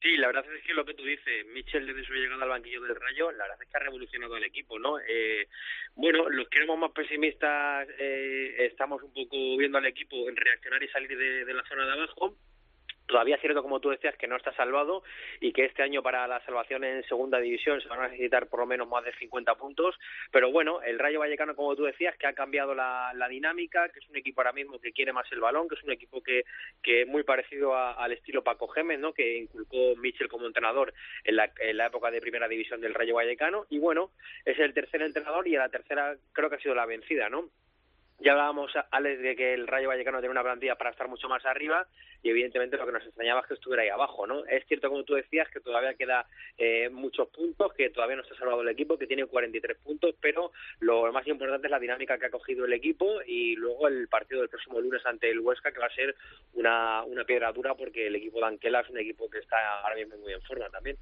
Sí, la verdad es que lo que tú dices, Michel desde su llegada al banquillo del Rayo, la verdad es que ha revolucionado el equipo, ¿no? Eh, bueno, los que éramos más pesimistas eh, estamos un poco viendo al equipo en reaccionar y salir de, de la zona de abajo, Todavía es cierto, como tú decías, que no está salvado y que este año para la salvación en segunda división se van a necesitar por lo menos más de 50 puntos. Pero bueno, el Rayo Vallecano, como tú decías, que ha cambiado la, dinámica, que es un equipo ahora mismo que quiere más el balón, que es un equipo que, que es muy parecido al estilo Paco Gémez, ¿no? que inculcó Michel como entrenador en la, en la época de primera división del Rayo Vallecano. Y bueno, es el tercer entrenador y a la tercera creo que ha sido la vencida, ¿no? Ya hablábamos, Alex, de que el Rayo Vallecano tiene una plantilla para estar mucho más arriba y evidentemente lo que nos extrañaba es que estuviera ahí abajo, ¿no? Es cierto, como tú decías, que todavía queda eh, muchos puntos, que todavía no se ha salvado el equipo, que tiene 43 puntos, pero lo más importante es la dinámica que ha cogido el equipo y luego el partido del próximo lunes ante el Huesca, que va a ser una, una piedra dura porque el equipo de Anquela es un equipo que está ahora mismo muy en forma también.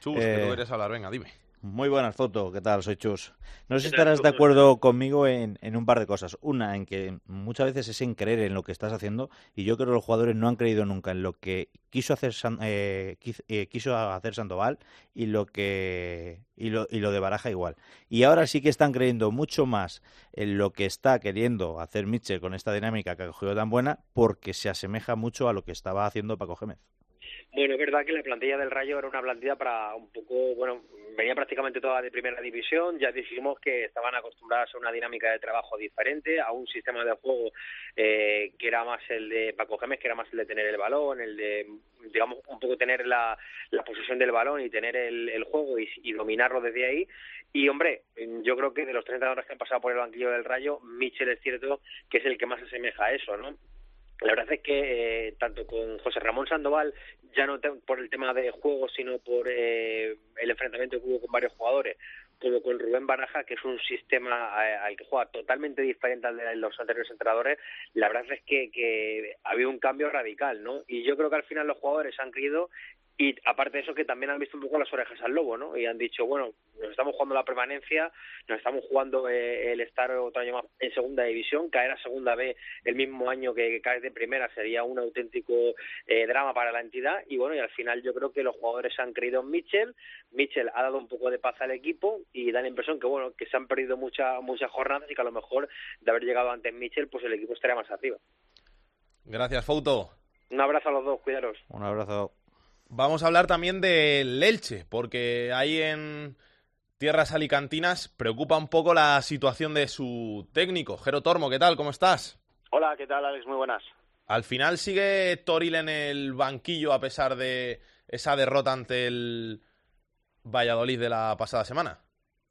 Chus, que tú quieres hablar, venga, dime. Muy buenas fotos, ¿qué tal? Soy Chus. No sé si estarás de acuerdo conmigo en, un par de cosas. Una, en que muchas veces es en creer en lo que estás haciendo y yo creo que los jugadores no han creído nunca en lo que quiso hacer eh, eh, quiso hacer Sandoval y lo que y lo, y lo de Baraja igual. Y ahora sí que están creyendo mucho más en lo que está queriendo hacer Mitchell con esta dinámica que ha cogido tan buena porque se asemeja mucho a lo que estaba haciendo Paco Gémez. Bueno, es verdad que la plantilla del Rayo era una plantilla para un poco, bueno, venía prácticamente toda de primera división, ya dijimos que estaban acostumbradas a una dinámica de trabajo diferente, a un sistema de juego eh, que era más el de Paco Gémez, que era más el de tener el balón, el de, digamos, un poco tener la, la posesión del balón y tener el, el juego y, y dominarlo desde ahí. Y hombre, yo creo que de los 30 horas que han pasado por el banquillo del Rayo, Michel es cierto que es el que más se asemeja a eso, ¿no? La verdad es que eh, tanto con José Ramón Sandoval, ya no por el tema de juego, sino por eh, el enfrentamiento que hubo con varios jugadores, como con Rubén Baraja, que es un sistema eh, al que juega totalmente diferente al de los anteriores entrenadores, la verdad es que, que ha habido un cambio radical, ¿no? Y yo creo que al final los jugadores han creído y aparte de eso que también han visto un poco las orejas al lobo, ¿no? Y han dicho, bueno, nos estamos jugando la permanencia, nos estamos jugando eh, el estar otro año más en segunda división, caer a segunda B el mismo año que caer de primera sería un auténtico eh, drama para la entidad y bueno, y al final yo creo que los jugadores han creído en Mitchell, Mitchell ha dado un poco de paz al equipo y da la impresión que bueno, que se han perdido muchas muchas jornadas y que a lo mejor de haber llegado antes Mitchell, pues el equipo estaría más arriba. Gracias, Fauto. Un abrazo a los dos, cuidaros. Un abrazo. Vamos a hablar también del Elche, porque ahí en tierras alicantinas preocupa un poco la situación de su técnico. Jero Tormo, ¿qué tal? ¿Cómo estás? Hola, ¿qué tal, Alex? Muy buenas. Al final sigue Toril en el banquillo a pesar de esa derrota ante el Valladolid de la pasada semana.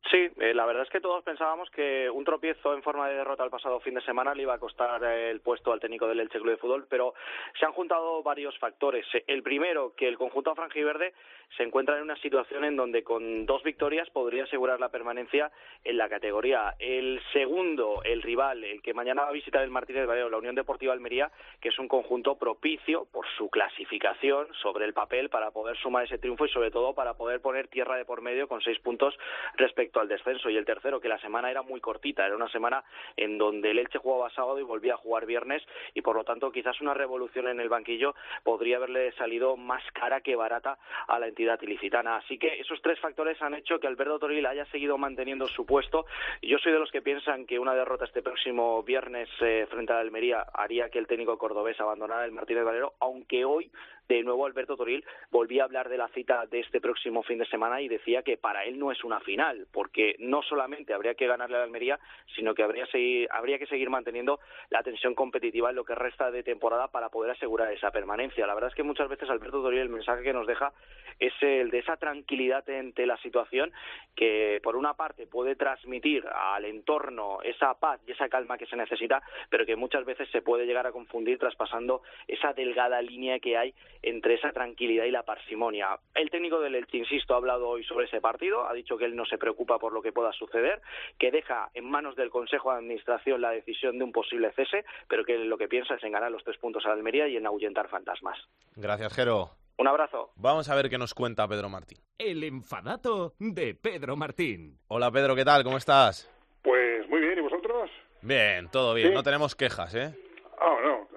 Sí, eh, la verdad es que todos pensábamos que un tropiezo en forma de derrota el pasado fin de semana le iba a costar el puesto al técnico del Elche Club de Fútbol, pero se han juntado varios factores. El primero, que el conjunto franjiverde se encuentra en una situación en donde con dos victorias podría asegurar la permanencia en la categoría. El segundo, el rival, el que mañana va a visitar el Martínez Valero, la Unión Deportiva Almería, que es un conjunto propicio por su clasificación sobre el papel para poder sumar ese triunfo y sobre todo para poder poner tierra de por medio con seis puntos respecto al descenso. Y el tercero, que la semana era muy cortita, era una semana en donde el Elche jugaba sábado y volvía a jugar viernes y por lo tanto quizás una revolución en el banquillo podría haberle salido más cara que barata a la entidad ilicitana. Así que esos tres factores han hecho que Alberto Toril haya seguido manteniendo su puesto. Yo soy de los que piensan que una derrota este próximo viernes eh, frente a la Almería haría que el técnico cordobés abandonara el Martínez Valero, aunque hoy de nuevo Alberto Toril volvía a hablar de la cita de este próximo fin de semana y decía que para él no es una final, porque no solamente habría que ganarle a la Almería, sino que habría, habría que seguir manteniendo la tensión competitiva en lo que resta de temporada para poder asegurar esa permanencia. La verdad es que muchas veces Alberto Toril el mensaje que nos deja es el de esa tranquilidad ante la situación que por una parte puede transmitir al entorno esa paz y esa calma que se necesita, pero que muchas veces se puede llegar a confundir traspasando esa delgada línea que hay entre esa tranquilidad y la parsimonia. El técnico del Elche, insisto, ha hablado hoy sobre ese partido, ha dicho que él no se preocupa por lo que pueda suceder, que deja en manos del Consejo de Administración la decisión de un posible cese, pero que lo que piensa es en ganar los tres puntos a la Almería y en ahuyentar fantasmas. Gracias, Jero. Un abrazo. Vamos a ver qué nos cuenta Pedro Martín. El enfadato de Pedro Martín. Hola Pedro, ¿qué tal? ¿Cómo estás? Pues muy bien, ¿y vosotros? Bien, todo bien, no tenemos quejas, ¿eh? Ah, no,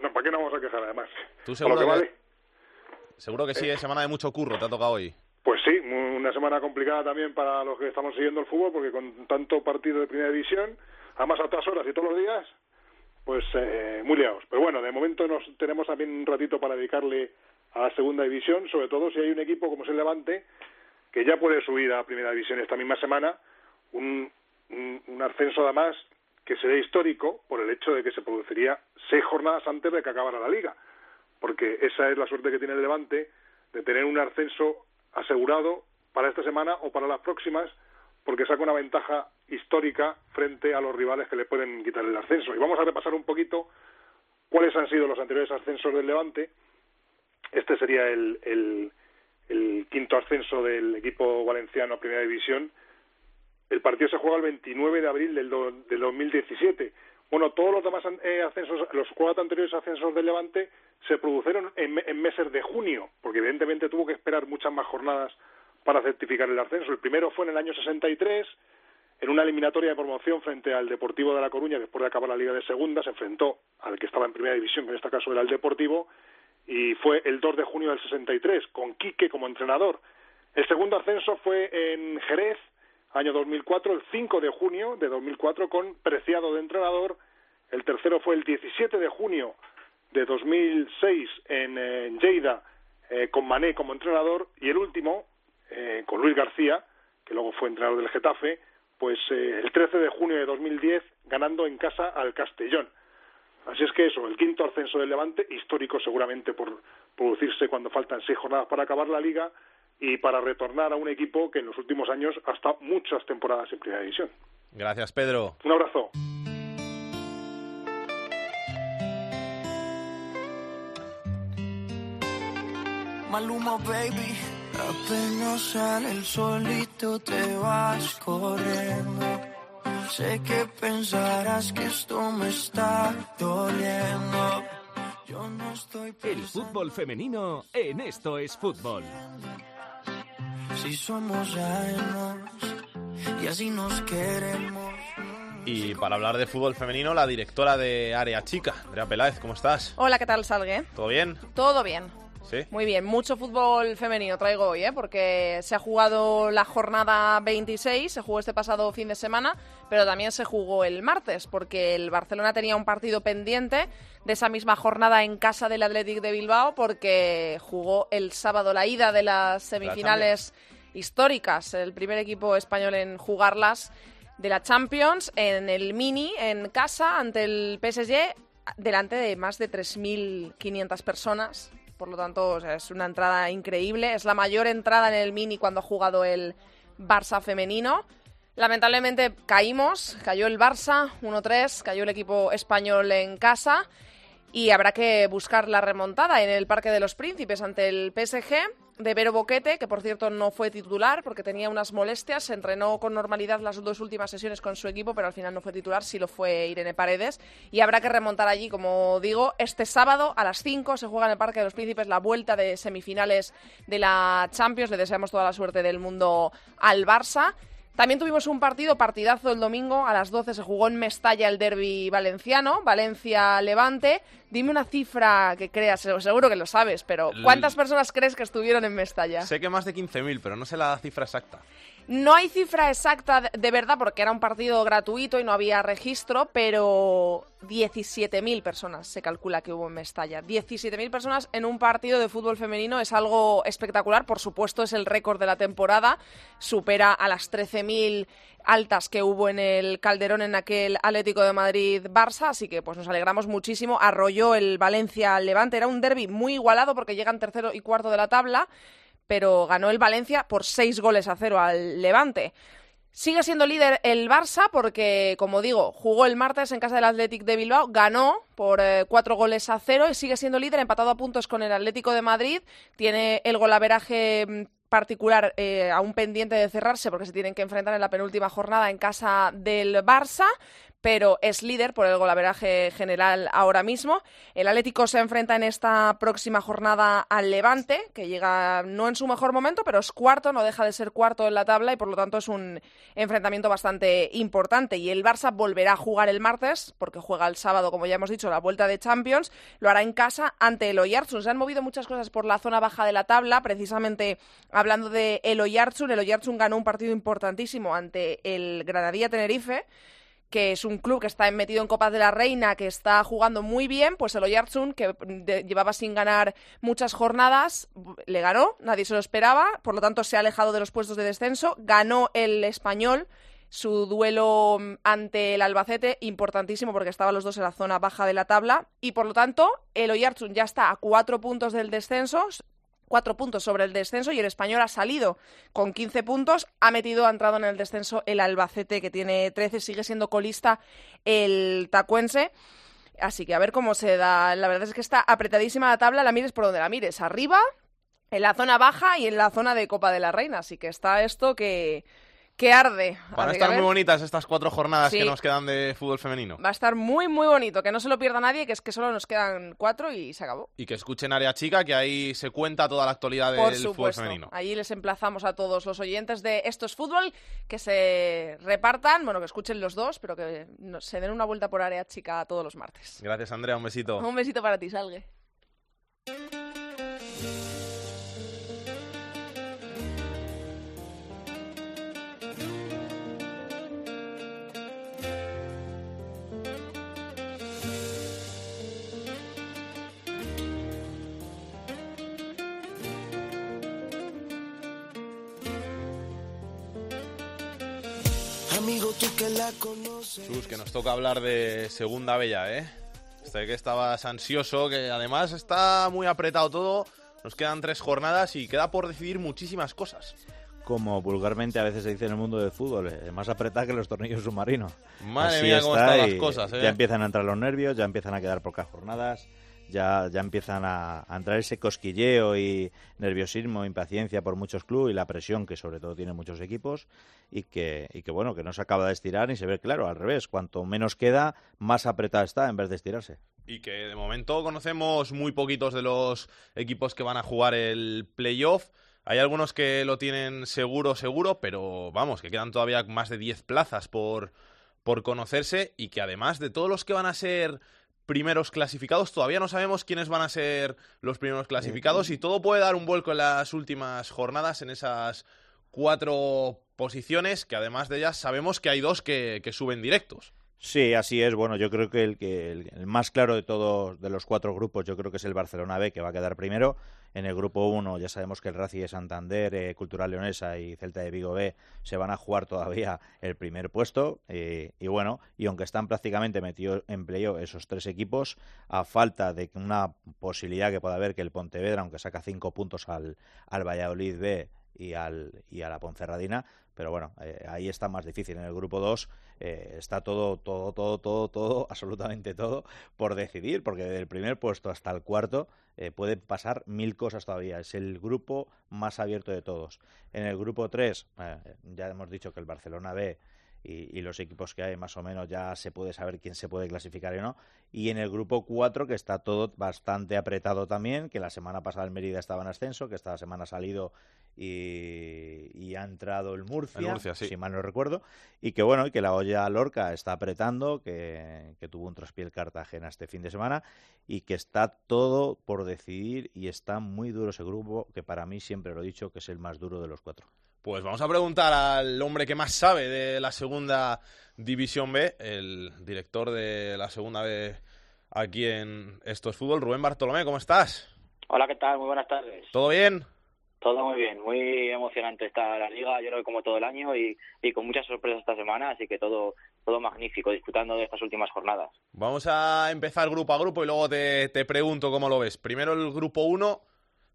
no, ¿para qué no vamos a quejar además? ¿Tú seguro que, vale? Seguro que sí, es semana de mucho curro, te ha tocado hoy. Pues sí, una semana complicada también para los que estamos siguiendo el fútbol, porque con tanto partido de primera división, además a todas horas y todos los días, pues eh, muy liados. Pero bueno, de momento nos tenemos también un ratito para dedicarle a la segunda división, sobre todo si hay un equipo como es el Levante, que ya puede subir a primera división esta misma semana, un, un, ascenso además que sería histórico por el hecho de que se produciría seis jornadas antes de que acabara la liga, porque esa es la suerte que tiene el Levante de tener un ascenso asegurado para esta semana o para las próximas, porque saca una ventaja histórica frente a los rivales que le pueden quitar el ascenso. Y vamos a repasar un poquito cuáles han sido los anteriores ascensos del Levante. Este sería el, el, quinto ascenso del equipo valenciano a Primera División el partido se juega el 29 de abril del, del 2017. Bueno, todos los demás eh, ascensos, los cuatro anteriores ascensos del Levante se produjeron en, en, meses de junio, porque evidentemente tuvo que esperar muchas más jornadas para certificar el ascenso. El primero fue en el año 63, en una eliminatoria de promoción frente al Deportivo de La Coruña, después de acabar la Liga de Segunda, se enfrentó al que estaba en Primera División, que en este caso era el Deportivo, y fue el 2 de junio del 63, con Quique como entrenador. El segundo ascenso fue en Jerez, año 2004, el 5 de junio de 2004 con Preciado de entrenador, el tercero fue el 17 de junio de 2006 en, en Lleida eh, con Mané como entrenador y el último eh, con Luis García, que luego fue entrenador del Getafe, pues eh, el 13 de junio de 2010 ganando en casa al Castellón. Así es que eso, el quinto ascenso del Levante, histórico seguramente por producirse cuando faltan seis jornadas para acabar la liga, y para retornar a un equipo que en los últimos años ha estado muchas temporadas en primera división. Gracias, Pedro. Un abrazo. Maluma, baby. Apenas sale el solito te vas corriendo. Sé que pensarás que esto me está doliendo. Yo no estoy El fútbol femenino en esto es fútbol si somos y así nos queremos. Y para hablar de fútbol femenino, la directora de Área Chica, Andrea Peláez, ¿cómo estás? Hola, ¿qué tal, Salgue? ¿Todo bien? Todo bien. ¿Sí? Muy bien, mucho fútbol femenino traigo hoy, ¿eh? porque se ha jugado la jornada 26, se jugó este pasado fin de semana, pero también se jugó el martes, porque el Barcelona tenía un partido pendiente de esa misma jornada en casa del Athletic de Bilbao, porque jugó el sábado la ida de las semifinales históricas, el primer equipo español en jugarlas de la Champions en el Mini, en casa, ante el PSG, delante de más de 3.500 personas. Por lo tanto es una entrada increíble. Es la mayor entrada en el Mini cuando ha jugado el Barça femenino. Lamentablemente caímos, cayó el Barça 1-3, cayó el equipo español en casa. Y habrá que buscar la remontada en el Parque de los Príncipes ante el PSG de Vero Boquete, que por cierto no fue titular porque tenía unas molestias, se entrenó con normalidad las dos últimas sesiones con su equipo, pero al final no fue titular, sí lo fue Irene Paredes, y habrá que remontar allí, como digo, este sábado a las 5 se juega en el Parque de los Príncipes la vuelta de semifinales de la Champions, le deseamos toda la suerte del mundo al Barça. También tuvimos un partido, partidazo el domingo, a las 12 se jugó en Mestalla el derby valenciano, Valencia-Levante. Dime una cifra que creas, seguro que lo sabes, pero ¿cuántas personas crees que estuvieron en Mestalla? Sé que más de 15.000, pero no sé la cifra exacta. No hay cifra exacta de verdad porque era un partido gratuito y no había registro, pero 17.000 personas se calcula que hubo en Mestalla. 17.000 personas en un partido de fútbol femenino es algo espectacular. Por supuesto, es el récord de la temporada. Supera a las 13.000 altas que hubo en el Calderón en aquel Atlético de Madrid-Barça. Así que pues nos alegramos muchísimo. Arrolló el Valencia-Levante. Era un derby muy igualado porque llegan tercero y cuarto de la tabla pero ganó el Valencia por seis goles a cero al Levante. Sigue siendo líder el Barça porque, como digo, jugó el martes en casa del Athletic de Bilbao, ganó por eh, cuatro goles a cero y sigue siendo líder empatado a puntos con el Atlético de Madrid. Tiene el golaveraje mm, particular eh, aún pendiente de cerrarse porque se tienen que enfrentar en la penúltima jornada en casa del Barça pero es líder por el golaveraje general ahora mismo. El Atlético se enfrenta en esta próxima jornada al Levante, que llega no en su mejor momento, pero es cuarto, no deja de ser cuarto en la tabla y por lo tanto es un enfrentamiento bastante importante. Y el Barça volverá a jugar el martes, porque juega el sábado, como ya hemos dicho, la vuelta de Champions. Lo hará en casa ante el Oyarzun. Se han movido muchas cosas por la zona baja de la tabla, precisamente hablando de el Oyarzun. El Oyarzun ganó un partido importantísimo ante el Granadilla Tenerife que es un club que está metido en Copas de la Reina, que está jugando muy bien, pues el Oyarzun, que llevaba sin ganar muchas jornadas, le ganó, nadie se lo esperaba, por lo tanto se ha alejado de los puestos de descenso, ganó el español su duelo ante el Albacete, importantísimo porque estaban los dos en la zona baja de la tabla, y por lo tanto el Oyarzun ya está a cuatro puntos del descenso, cuatro puntos sobre el descenso y el español ha salido con 15 puntos. Ha metido, ha entrado en el descenso el Albacete, que tiene 13, sigue siendo colista el tacuense. Así que a ver cómo se da. La verdad es que está apretadísima la tabla, la mires por donde la mires. Arriba, en la zona baja y en la zona de Copa de la Reina. Así que está esto que, que arde. Van a estar muy bonitas estas cuatro jornadas que nos quedan de fútbol femenino. Va a estar muy, muy bonito. Que no se lo pierda nadie, que es que solo nos quedan cuatro y se acabó. Y que escuchen Área Chica, que ahí se cuenta toda la actualidad del fútbol femenino. Allí les emplazamos a todos los oyentes de Esto es Fútbol que se repartan, bueno, que escuchen los dos, pero que se den una vuelta por Área Chica todos los martes. Gracias, Andrea. Un besito. Un besito para ti, Salgue. Que la Sus, que nos toca hablar de Segunda Bella, ¿eh? Sé que estabas ansioso, que además está muy apretado todo. Nos quedan tres jornadas y queda por decidir muchísimas cosas. Como vulgarmente a veces se dice en el mundo del fútbol, eh, más apretado que los tornillos submarinos. Madre mía, cómo están las cosas, ¿eh? Ya empiezan a entrar los nervios, ya empiezan a quedar pocas jornadas ya, ya empiezan a, entrar ese cosquilleo y nerviosismo, impaciencia por muchos clubes y la presión que sobre todo tienen muchos equipos y que, y que bueno, que no se acaba de estirar ni se ve claro, al revés, cuanto menos queda, más apretada está en vez de estirarse. Y que de momento conocemos muy poquitos de los equipos que van a jugar el playoff. Hay algunos que lo tienen seguro, seguro, pero vamos, que quedan todavía más de 10 plazas por, por conocerse y que además de todos los que van a ser primeros clasificados. Todavía no sabemos quiénes van a ser los primeros clasificados y todo puede dar un vuelco en las últimas jornadas, en esas cuatro posiciones, que además de ellas sabemos que hay dos que, que suben directos. Sí, así es. Bueno, yo creo que el, que el, más claro de todos de los cuatro grupos, yo creo que es el Barcelona B, que va a quedar primero. En el grupo 1 ya sabemos que el Racing de Santander, eh, Cultural Leonesa y Celta de Vigo B se van a jugar todavía el primer puesto. Eh, y bueno, y aunque están prácticamente metidos en playoff esos tres equipos, a falta de una posibilidad que pueda haber que el Pontevedra, aunque saca cinco puntos al, al Valladolid B y, al, y a la Ponferradina, pero bueno, eh, ahí está más difícil. En el grupo 2 eh, está todo, todo, todo, todo, todo, (laughs) absolutamente todo por decidir, porque del primer puesto hasta el cuarto eh, pueden pasar mil cosas todavía. Es el grupo más abierto de todos. En el grupo 3, ya hemos dicho que el Barcelona B y, los equipos que hay más o menos ya se puede saber quién se puede clasificar y no. Y en el grupo 4 que está todo bastante apretado también, que la semana pasada el Mérida estaba en ascenso, que esta semana ha salido y, ha entrado el Murcia, si mal no recuerdo, y que bueno, y que la olla Lorca está apretando, que, que tuvo un traspiel Cartagena este fin de semana y que está todo por decidir y está muy duro ese grupo, que para mí siempre lo he dicho que es el más duro de los cuatro. Pues vamos a preguntar al hombre que más sabe de la segunda División B, el director de la segunda B aquí en Esto es Fútbol, Rubén Bartolomé, ¿cómo estás? Hola, ¿qué tal? Muy buenas tardes. ¿Todo bien? Todo muy bien, muy emocionante está la liga, yo creo que como todo el año y, con muchas sorpresas esta semana, así que todo, todo magnífico, disfrutando de estas últimas jornadas. Vamos a empezar grupo a grupo y luego te, te pregunto cómo lo ves. Primero el grupo 1,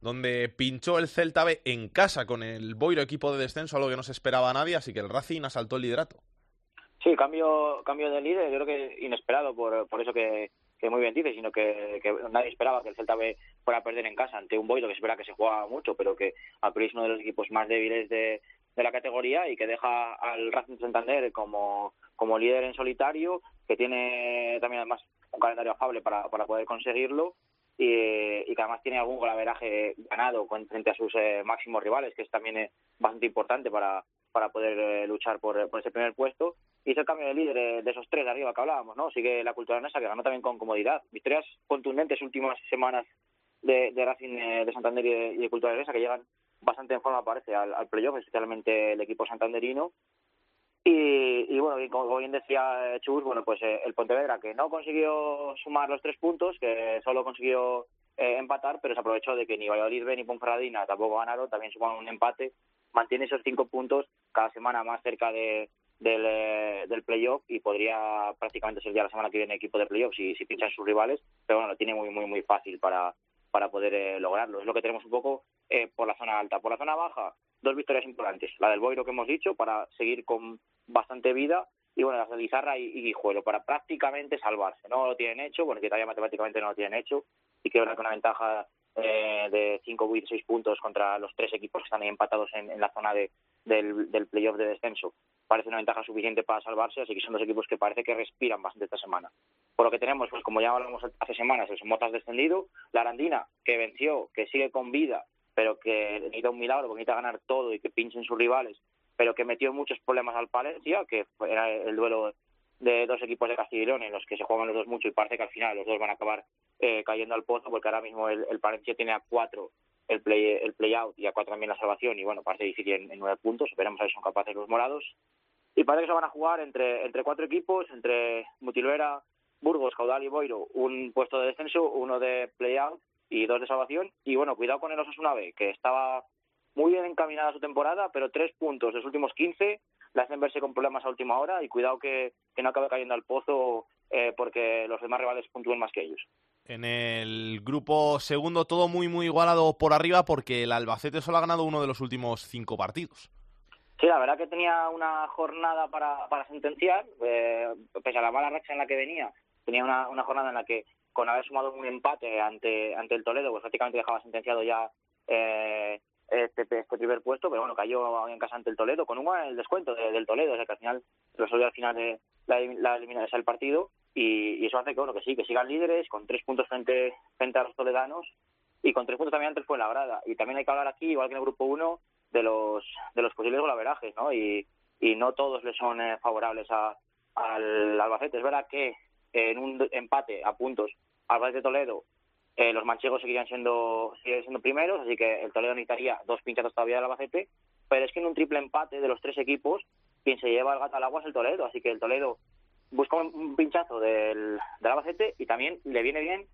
donde pinchó el Celta B en casa con el Boiro equipo de descenso, algo que no se esperaba a nadie, así que el Racing asaltó el liderato. Sí, cambio, cambio de líder, yo creo que inesperado por, por eso que, muy bien dice, sino que, nadie esperaba que el Celta B fuera a perder en casa ante un Boiro que espera que se juega mucho, pero que a priori es uno de los equipos más débiles de, de la categoría y que deja al Racing Santander como, como líder en solitario, que tiene también además un calendario afable para, para poder conseguirlo y, y, que además tiene algún golaveraje ganado frente a sus eh, máximos rivales, que es también eh, bastante importante para, para poder eh, luchar por, por, ese primer puesto. Y el cambio de líder de esos tres de arriba que hablábamos, ¿no? Sigue la cultura que ganó también con comodidad. Victorias contundentes últimas semanas de, de Racing de Santander y de, y de Cultura que llegan bastante en forma, parece, al, al playoff, especialmente el equipo santanderino. Y, y, bueno, y como bien decía Chus, bueno, pues eh, el Pontevedra que no consiguió sumar los tres puntos, que solo consiguió eh, empatar, pero se aprovechó de que ni Valladolid B ni Ponferradina tampoco ganaron, también sumaron un empate, mantiene esos cinco puntos cada semana más cerca de, del, eh, del playoff y podría prácticamente ser ya la semana que viene equipo de playoff si, si pinchan sus rivales, pero bueno, lo tiene muy, muy, muy fácil para, para poder eh, lograrlo. Es lo que tenemos un poco eh, por la zona alta. Por la zona baja, dos victorias importantes. La del Boiro que hemos dicho para seguir con bastante vida y bueno, las de Lizarra y, y Guijuelo para prácticamente salvarse. No lo tienen hecho, bueno, que todavía matemáticamente no lo tienen hecho y que ahora con una ventaja eh, de 5 o 6 puntos contra los tres equipos que están ahí empatados en, en la zona de, del, del playoff de descenso. Parece una ventaja suficiente para salvarse, así que son dos equipos que parece que respiran bastante esta semana. Por lo que tenemos, pues como ya hablamos hace semanas, el Somotas descendido, la Arandina, que venció, que sigue con vida, pero que necesita un milagro, porque necesita ganar todo y que pinchen sus rivales, pero que metió muchos problemas al Palencia, que era el duelo de dos equipos de Castilla y León en los que se juegan los dos mucho y parece que al final los dos van a acabar eh, cayendo al pozo porque ahora mismo el, el Palencia tiene a cuatro el play el play out y a cuatro también la salvación y bueno parece difícil en, en nueve puntos. Veremos a ver si son capaces los morados. Y parece que se van a jugar entre entre cuatro equipos entre Mutilvera Burgos Caudal y Boiro. Un puesto de descenso uno de play out y dos de salvación. Y bueno cuidado con el Osasuna B que estaba muy bien encaminada su temporada pero tres puntos de los últimos quince la hacen verse con problemas a última hora y cuidado que, que no acabe cayendo al pozo eh, porque los demás rivales puntúen más que ellos. En el grupo segundo todo muy muy igualado por arriba porque el Albacete solo ha ganado uno de los últimos cinco partidos. Sí, la verdad que tenía una jornada para, para sentenciar, eh, pese a la mala racha en la que venía, tenía una, una jornada en la que con haber sumado un empate ante, ante el Toledo, pues prácticamente dejaba sentenciado ya eh, este, este primer puesto, pero bueno, cayó en casa ante el Toledo, con un el descuento de, del Toledo, o sea que al final resolvió al final de la, la del partido y, eso hace que bueno que sí, que sigan líderes con tres puntos frente, frente a los toledanos y con tres puntos también antes fue la grada. Y también hay que hablar aquí, igual que en el grupo 1, de los de los posibles golaverajes, ¿no? Y, y no todos le son eh, favorables a, al Albacete. Es verdad que en un empate a puntos Albacete Toledo eh, los manchegos seguirían siendo, seguirían siendo primeros, así que el Toledo necesitaría dos pinchazos todavía del Albacete, pero es que en un triple empate de los tres equipos, quien se lleva el gato al agua es el Toledo, así que el Toledo busca un pinchazo del, del Albacete y también le viene bien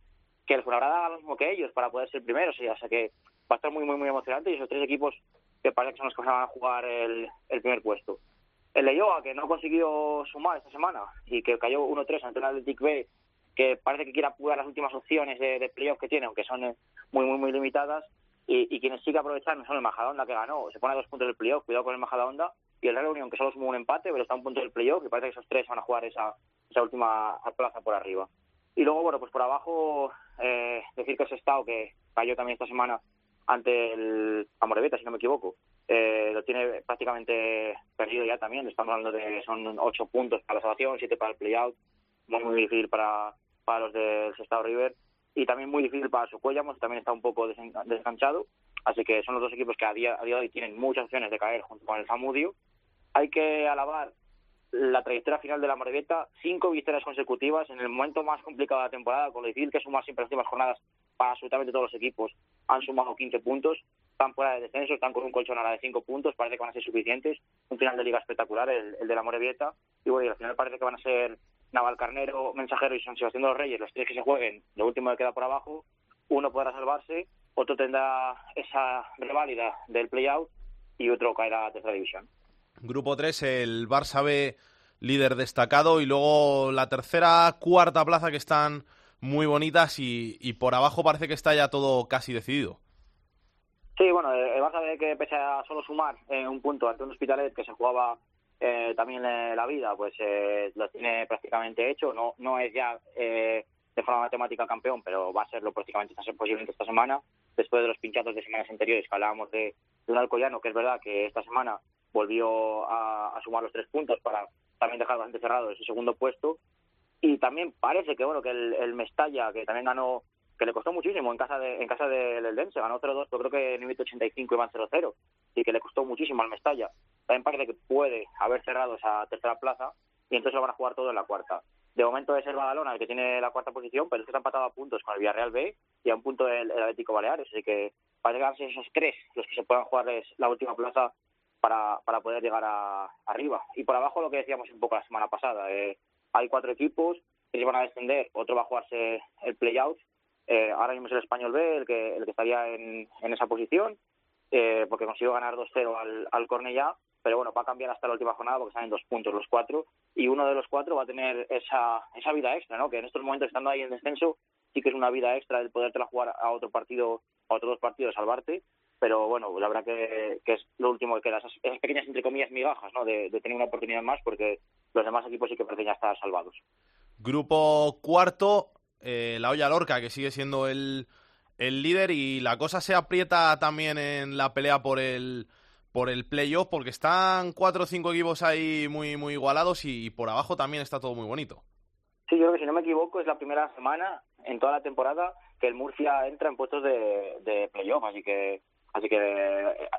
que el Fuenlabrada haga lo mismo que ellos para poder ser primeros, o sea que va a estar muy, muy, muy emocionante y esos tres equipos que parece que son los que van a jugar el, primer puesto. El Leyoa, que no consiguió sumar esta semana y que cayó 1-3 ante el Athletic B que parece que quiere apurar las últimas opciones de, de playoff que tiene, aunque son eh, muy, muy, muy limitadas. Y, quienes sí que aprovechan son el Majadahonda, que ganó, se pone a dos puntos del playoff, cuidado con el Majadahonda, y el Real Unión, que solo sumó un empate, pero está a un punto del playoff, y parece que esos tres van a jugar esa, esa última plaza por arriba. Y luego, bueno, pues por abajo, eh, decir que ese estado que cayó también esta semana ante el Amorebieta, si no me equivoco, eh, lo tiene prácticamente perdido ya también. Estamos hablando de son ocho puntos para la salvación, siete para el playout, muy, muy difícil para, para los del Sestao River y también muy difícil para su Cuellamos, también está un poco descanchado, así que son los dos equipos que a día, a día de hoy tienen muchas opciones de caer junto con el Zamudio. Hay que alabar la trayectoria final de la Morevieta, cinco victorias consecutivas en el momento más complicado de la temporada, con lo difícil que sumar siempre las últimas jornadas para absolutamente todos los equipos. Han sumado 15 puntos, están fuera de descenso, están con un colchón ahora de 5 puntos, parece que van a ser suficientes. Un final de liga espectacular, el, el de la Morevieta, y bueno, y al final parece que van a ser Navalcarnero, Mensajero y San Sebastián de los Reyes, los tres que se jueguen, lo último que queda por abajo, uno podrá salvarse, otro tendrá esa reválida del play-out y otro caerá a tercera división. Grupo 3, el Barça B líder destacado y luego la tercera, cuarta plaza que están muy bonitas y, y por abajo parece que está ya todo casi decidido. Sí, bueno, el Barça B que pese a solo sumar eh, un punto ante un Hospitalet que se jugaba eh, también la vida, pues eh, lo tiene prácticamente hecho. No, no es ya eh, de forma matemática campeón, pero va a serlo prácticamente posiblemente esta semana, después de los pinchazos de semanas anteriores que hablábamos de, de un que es verdad que esta semana volvió a, sumar los tres puntos para también dejar bastante cerrado ese segundo puesto. Y también parece que bueno que el Mestalla, que también ganó, que le costó muchísimo en casa de en casa del Eldense, ganó 0-2, pero creo que en el minuto 85 iban 0-0 y que le costó muchísimo al Mestalla. También parece que puede haber cerrado esa tercera plaza y entonces lo van a jugar todo en la cuarta. De momento es el Badalona el que tiene la cuarta posición, pero es que está empatado a puntos con el Villarreal B y a un punto el, Atlético Baleares, así que para llegarse esos tres los que se puedan jugar la última plaza para, para poder llegar a, arriba. Y por abajo lo que decíamos un poco la semana pasada, eh, hay cuatro equipos que se van a descender, otro va a jugarse el play-out, eh, ahora mismo es el Español B el que, el que estaría en, en esa posición, eh, porque consiguió ganar 2-0 al, al Cornellá, pero bueno, va a cambiar hasta la última jornada porque salen dos puntos los cuatro, y uno de los cuatro va a tener esa, esa vida extra, ¿no? Que en estos momentos, estando ahí en descenso, sí que es una vida extra el podértela jugar a otro partido, a otros dos partidos, salvarte, pero bueno, la verdad que, que es lo último que queda, esas, esas pequeñas, entre comillas, migajas, ¿no? De, de, tener una oportunidad más, porque los demás equipos sí que parecen ya estar salvados. Grupo cuarto, eh, la Olla Lorca, que sigue siendo el, el líder, y la cosa se aprieta también en la pelea por el por el playoff, porque están cuatro o cinco equipos ahí muy, muy igualados y, por abajo también está todo muy bonito. Sí, yo creo que si no me equivoco es la primera semana en toda la temporada que el Murcia entra en puestos de, playoff, así que así que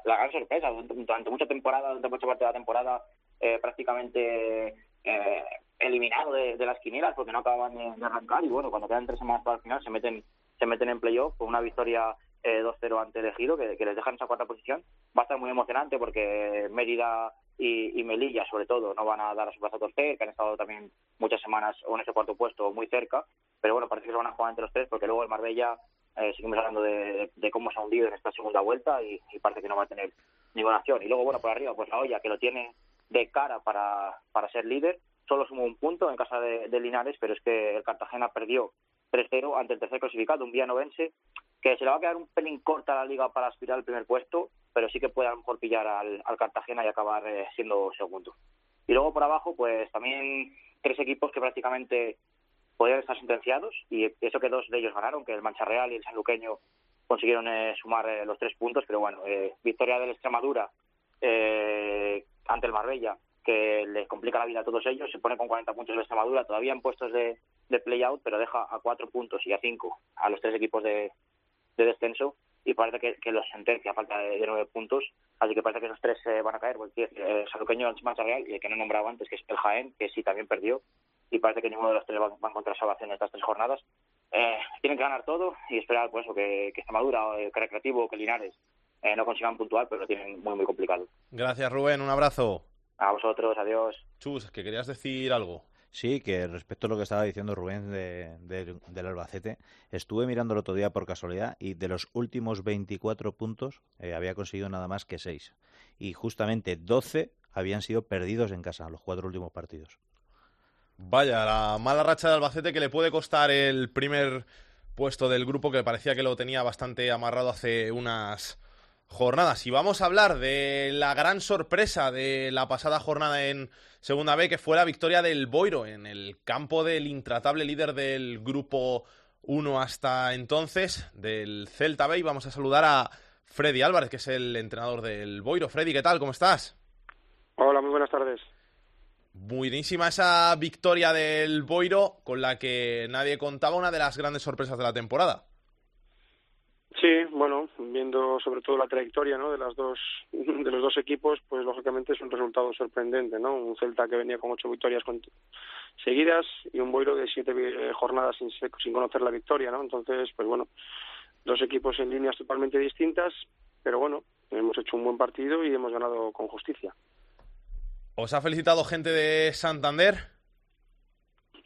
la gran sorpresa durante mucha temporada, durante mucha parte de la temporada eh, prácticamente eh, eliminado de, las quinielas porque no acababan de, arrancar y bueno, cuando quedan tres semanas para el final se meten se meten en playoff con una victoria eh, 2-0 ante el Ejido que, que les dejan esa cuarta posición. Va a estar muy emocionante porque Mérida y, Melilla, sobre todo, no van a dar a su plaza a torcer, que han estado también muchas semanas en ese cuarto puesto muy cerca. Pero bueno, parece que se van a jugar entre los tres porque luego el Marbella, eh, seguimos hablando de, cómo se ha hundido en esta segunda vuelta y, y, parece que no va a tener ninguna acción. Y luego, bueno, por arriba, pues la olla, que lo tiene de cara para, para ser líder, solo sumó un punto en casa de, Linares, pero es que el Cartagena perdió 3-0 ante el tercer clasificado, un Villanovense, que se le va a quedar un pelín corta la liga para aspirar al primer puesto, pero sí que puede a lo mejor pillar al, al Cartagena y acabar eh, siendo segundo. Y luego por abajo, pues también tres equipos que prácticamente podrían estar sentenciados, y eso que dos de ellos ganaron, que el Mancha Real y el Sanluqueño consiguieron eh, sumar eh, los tres puntos, pero bueno, eh, victoria del Extremadura eh, ante el Marbella, que les complica la vida a todos ellos, se pone con 40 puntos el Extremadura, todavía en puestos de, de play-out, pero deja a cuatro puntos y a cinco a los tres equipos de, de descenso y parece que, que los sentencia falta de, de, nueve puntos, así que parece que esos tres eh, van a caer, porque eh, Saluqueño, el Mancha Real y el que no he nombrado antes, que es el Jaén, que sí también perdió, y parece que ninguno de los tres va, a encontrar salvación en estas tres jornadas. Eh, tienen que ganar todo y esperar pues, que, que Extremadura, eh, que Recreativo, que Linares eh, no consigan puntuar, pero lo tienen muy, muy complicado. Gracias, Rubén, un abrazo. A vosotros, adiós. Chus, que querías decir algo. Sí, que respecto a lo que estaba diciendo Rubén de, de, del Albacete, estuve mirando el otro día por casualidad y de los últimos 24 puntos eh, había conseguido nada más que 6. Y justamente 12 habían sido perdidos en casa, los cuatro últimos partidos. Vaya, la mala racha de Albacete que le puede costar el primer puesto del grupo que parecía que lo tenía bastante amarrado hace unas jornadas. Y vamos a hablar de la gran sorpresa de la pasada jornada en Segunda B, que fue la victoria del Boiro en el campo del intratable líder del grupo 1 hasta entonces, del Celta B. Y vamos a saludar a Freddy Álvarez, que es el entrenador del Boiro. Freddy, ¿qué tal? ¿Cómo estás? Hola, muy buenas tardes. Buenísima esa victoria del Boiro con la que nadie contaba, una de las grandes sorpresas de la temporada. Sí, bueno, viendo sobre todo la trayectoria ¿no? de las dos (laughs) de los dos equipos, pues lógicamente es un resultado sorprendente, ¿no? Un Celta que venía con ocho victorias seguidas y un Boiro de siete jornadas sin, sin conocer la victoria, ¿no? Entonces, pues bueno, dos equipos en líneas totalmente distintas, pero bueno, hemos hecho un buen partido y hemos ganado con justicia. ¿Os ha felicitado gente de Santander?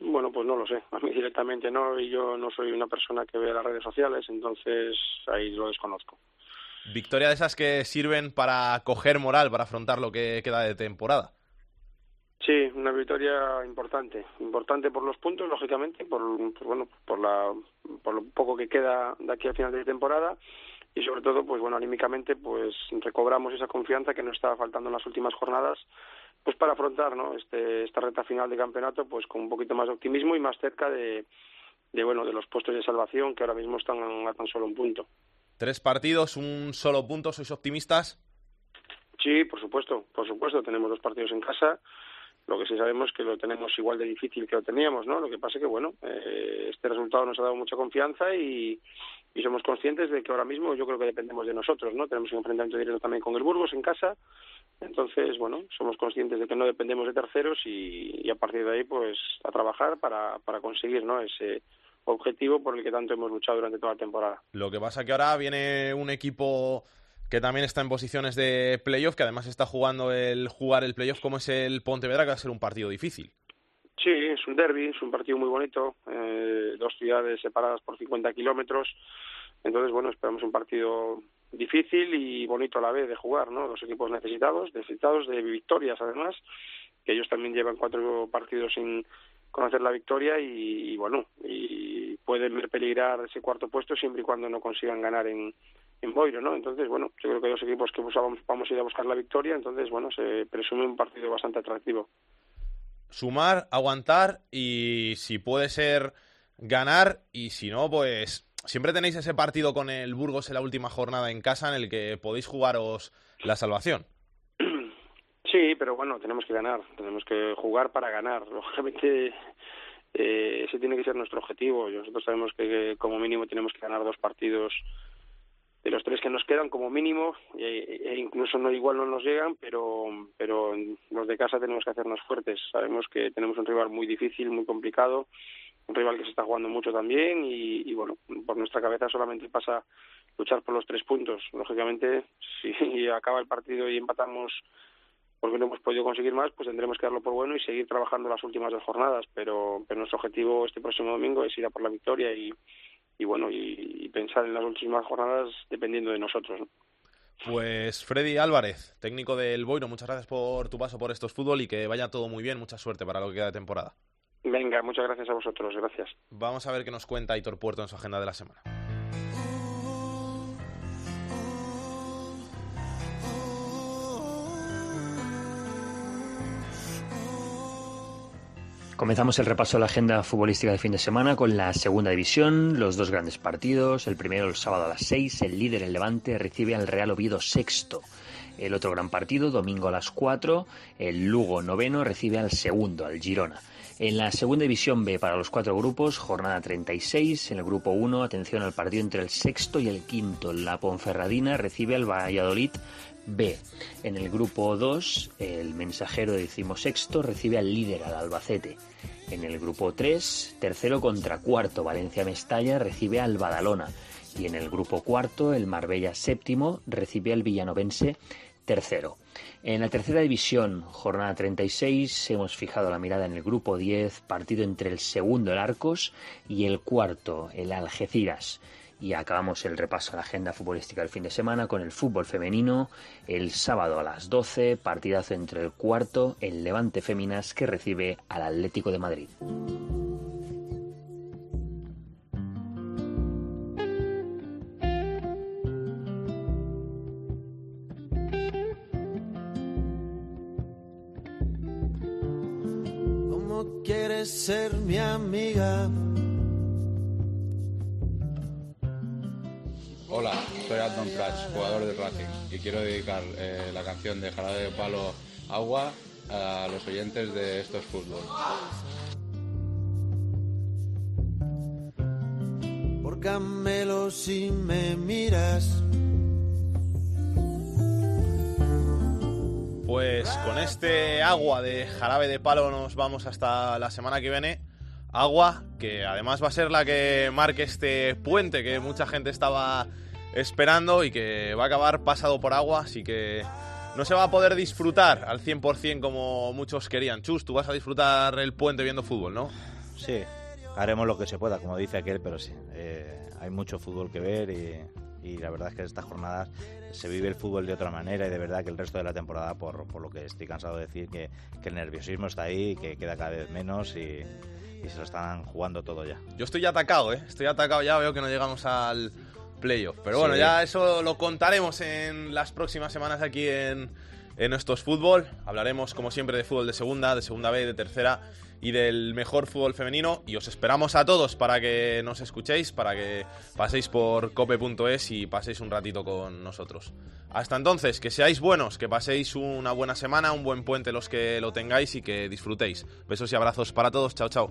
Bueno, pues no lo sé. A mí directamente no, y yo no soy una persona que ve las redes sociales, entonces ahí lo desconozco. Victoria de esas que sirven para coger moral, para afrontar lo que queda de temporada. Sí, una victoria importante, importante por los puntos, lógicamente, por, por bueno, por la, por lo poco que queda de aquí al final de temporada y sobre todo, pues bueno, anímicamente, pues recobramos esa confianza que nos estaba faltando en las últimas jornadas pues para afrontar ¿no? este, esta recta final de campeonato pues con un poquito más de optimismo y más cerca de, de bueno de los puestos de salvación que ahora mismo están a tan solo un punto. Tres partidos, un solo punto, ¿sois optimistas? Sí, por supuesto, por supuesto, tenemos dos partidos en casa Lo que sí sabemos es que lo tenemos igual de difícil que lo teníamos, ¿no? Lo que pasa es que, bueno, eh, este resultado nos ha dado mucha confianza y, y somos conscientes de que ahora mismo yo creo que dependemos de nosotros, ¿no? Tenemos un enfrentamiento directo también con el Burgos en casa, entonces, bueno, somos conscientes de que no dependemos de terceros y, y a partir de ahí, pues, a trabajar para, para conseguir, ¿no? Ese objetivo por el que tanto hemos luchado durante toda la temporada. Lo que pasa que ahora viene un equipo que también está en posiciones de playoff, que además está jugando el jugar el playoff como es el Pontevedra, que va a ser un partido difícil. Sí, es un derby, es un partido muy bonito, eh, dos ciudades separadas por 50 kilómetros, entonces bueno, esperamos un partido difícil y bonito a la vez de jugar, ¿no? Dos equipos necesitados, necesitados de victorias además, que ellos también llevan cuatro partidos sin conocer la victoria y, y bueno, y pueden ver peligrar ese cuarto puesto siempre y cuando no consigan ganar en, en Boiro, ¿no? Entonces, bueno, yo creo que dos equipos que vamos, vamos a ir a buscar la victoria, entonces, bueno, se presume un partido bastante atractivo. Sumar, aguantar y si puede ser ganar y si no, pues siempre tenéis ese partido con el Burgos en la última jornada en casa en el que podéis jugaros la salvación. Sí, pero bueno, tenemos que ganar, tenemos que jugar para ganar. (laughs) Lógicamente, eh, ese tiene que ser nuestro objetivo. Nosotros sabemos que como mínimo tenemos que ganar dos partidos de los tres que nos quedan como mínimo. E, e, incluso no igual no nos llegan pero pero los de casa tenemos que hacernos fuertes. Sabemos que tenemos un rival muy difícil muy complicado un rival que se está jugando mucho también y, y bueno por nuestra cabeza solamente pasa luchar por los tres puntos. Lógicamente (laughs) si acaba el partido y empatamos porque no hemos podido conseguir más, pues tendremos que darlo por bueno y seguir trabajando las últimas dos jornadas. Pero, pero nuestro objetivo este próximo domingo es ir a por la victoria y, y bueno, y, y, pensar en las últimas jornadas dependiendo de nosotros. ¿no? Pues Freddy Álvarez, técnico del Boiro, muchas gracias por tu paso por estos fútbol y que vaya todo muy bien, mucha suerte para lo que queda de temporada. Venga, muchas gracias a vosotros, gracias. Vamos a ver qué nos cuenta Hitor Puerto en su agenda de la semana. Comenzamos el repaso de la agenda futbolística de fin de semana con la segunda división, los dos grandes partidos. El primero el sábado a las 6, el líder el Levante recibe al Real Oviedo sexto. El otro gran partido, domingo a las 4, el Lugo noveno recibe al segundo, al Girona. En la segunda división B para los cuatro grupos, jornada 36. En el grupo 1, atención al partido entre el sexto y el quinto. La Ponferradina recibe al Valladolid B. En el grupo 2, el mensajero decimosexto recibe al líder, al Albacete. En el grupo 3, tercero contra cuarto, Valencia Mestalla recibe al Badalona. Y en el grupo cuarto, el Marbella séptimo recibe al Villanovense tercero. En la tercera división, jornada 36, hemos fijado la mirada en el grupo 10, partido entre el segundo, el Arcos, y el cuarto, el Algeciras. Y acabamos el repaso a la agenda futbolística del fin de semana con el fútbol femenino. El sábado a las 12, partidazo entre el cuarto, el Levante Féminas, que recibe al Atlético de Madrid. ¿Cómo quieres ser mi amiga? Anton Prats, jugador de Racing, y quiero dedicar eh, la canción de Jarabe de Palo Agua a los oyentes de Estos Fútbol. Por Camelo si me miras. Pues con este agua de jarabe de palo nos vamos hasta la semana que viene. Agua que además va a ser la que marque este puente que mucha gente estaba esperando y que va a acabar pasado por agua, así que no se va a poder disfrutar al 100% como muchos querían. Chus, tú vas a disfrutar el puente viendo fútbol, ¿no? Sí, haremos lo que se pueda, como dice aquel, pero sí, eh, hay mucho fútbol que ver y, y, la verdad es que en estas jornadas se vive el fútbol de otra manera y de verdad que el resto de la temporada, por, por lo que estoy cansado de decir, que, que el nerviosismo está ahí, que queda cada vez menos y, y se lo están jugando todo ya. Yo estoy atacado, ¿eh? Estoy atacado ya, veo que no llegamos al playoff. Pero bueno, sí. ya eso lo contaremos en las próximas semanas aquí en, en estos fútbol. Hablaremos, como siempre, de fútbol de segunda, de segunda B, de tercera y del mejor fútbol femenino. Y os esperamos a todos para que nos escuchéis, para que paséis por cope.es y paséis un ratito con nosotros. Hasta entonces, que seáis buenos, que paséis una buena semana, un buen puente los que lo tengáis y que disfrutéis. Besos y abrazos para todos. Chao, chao.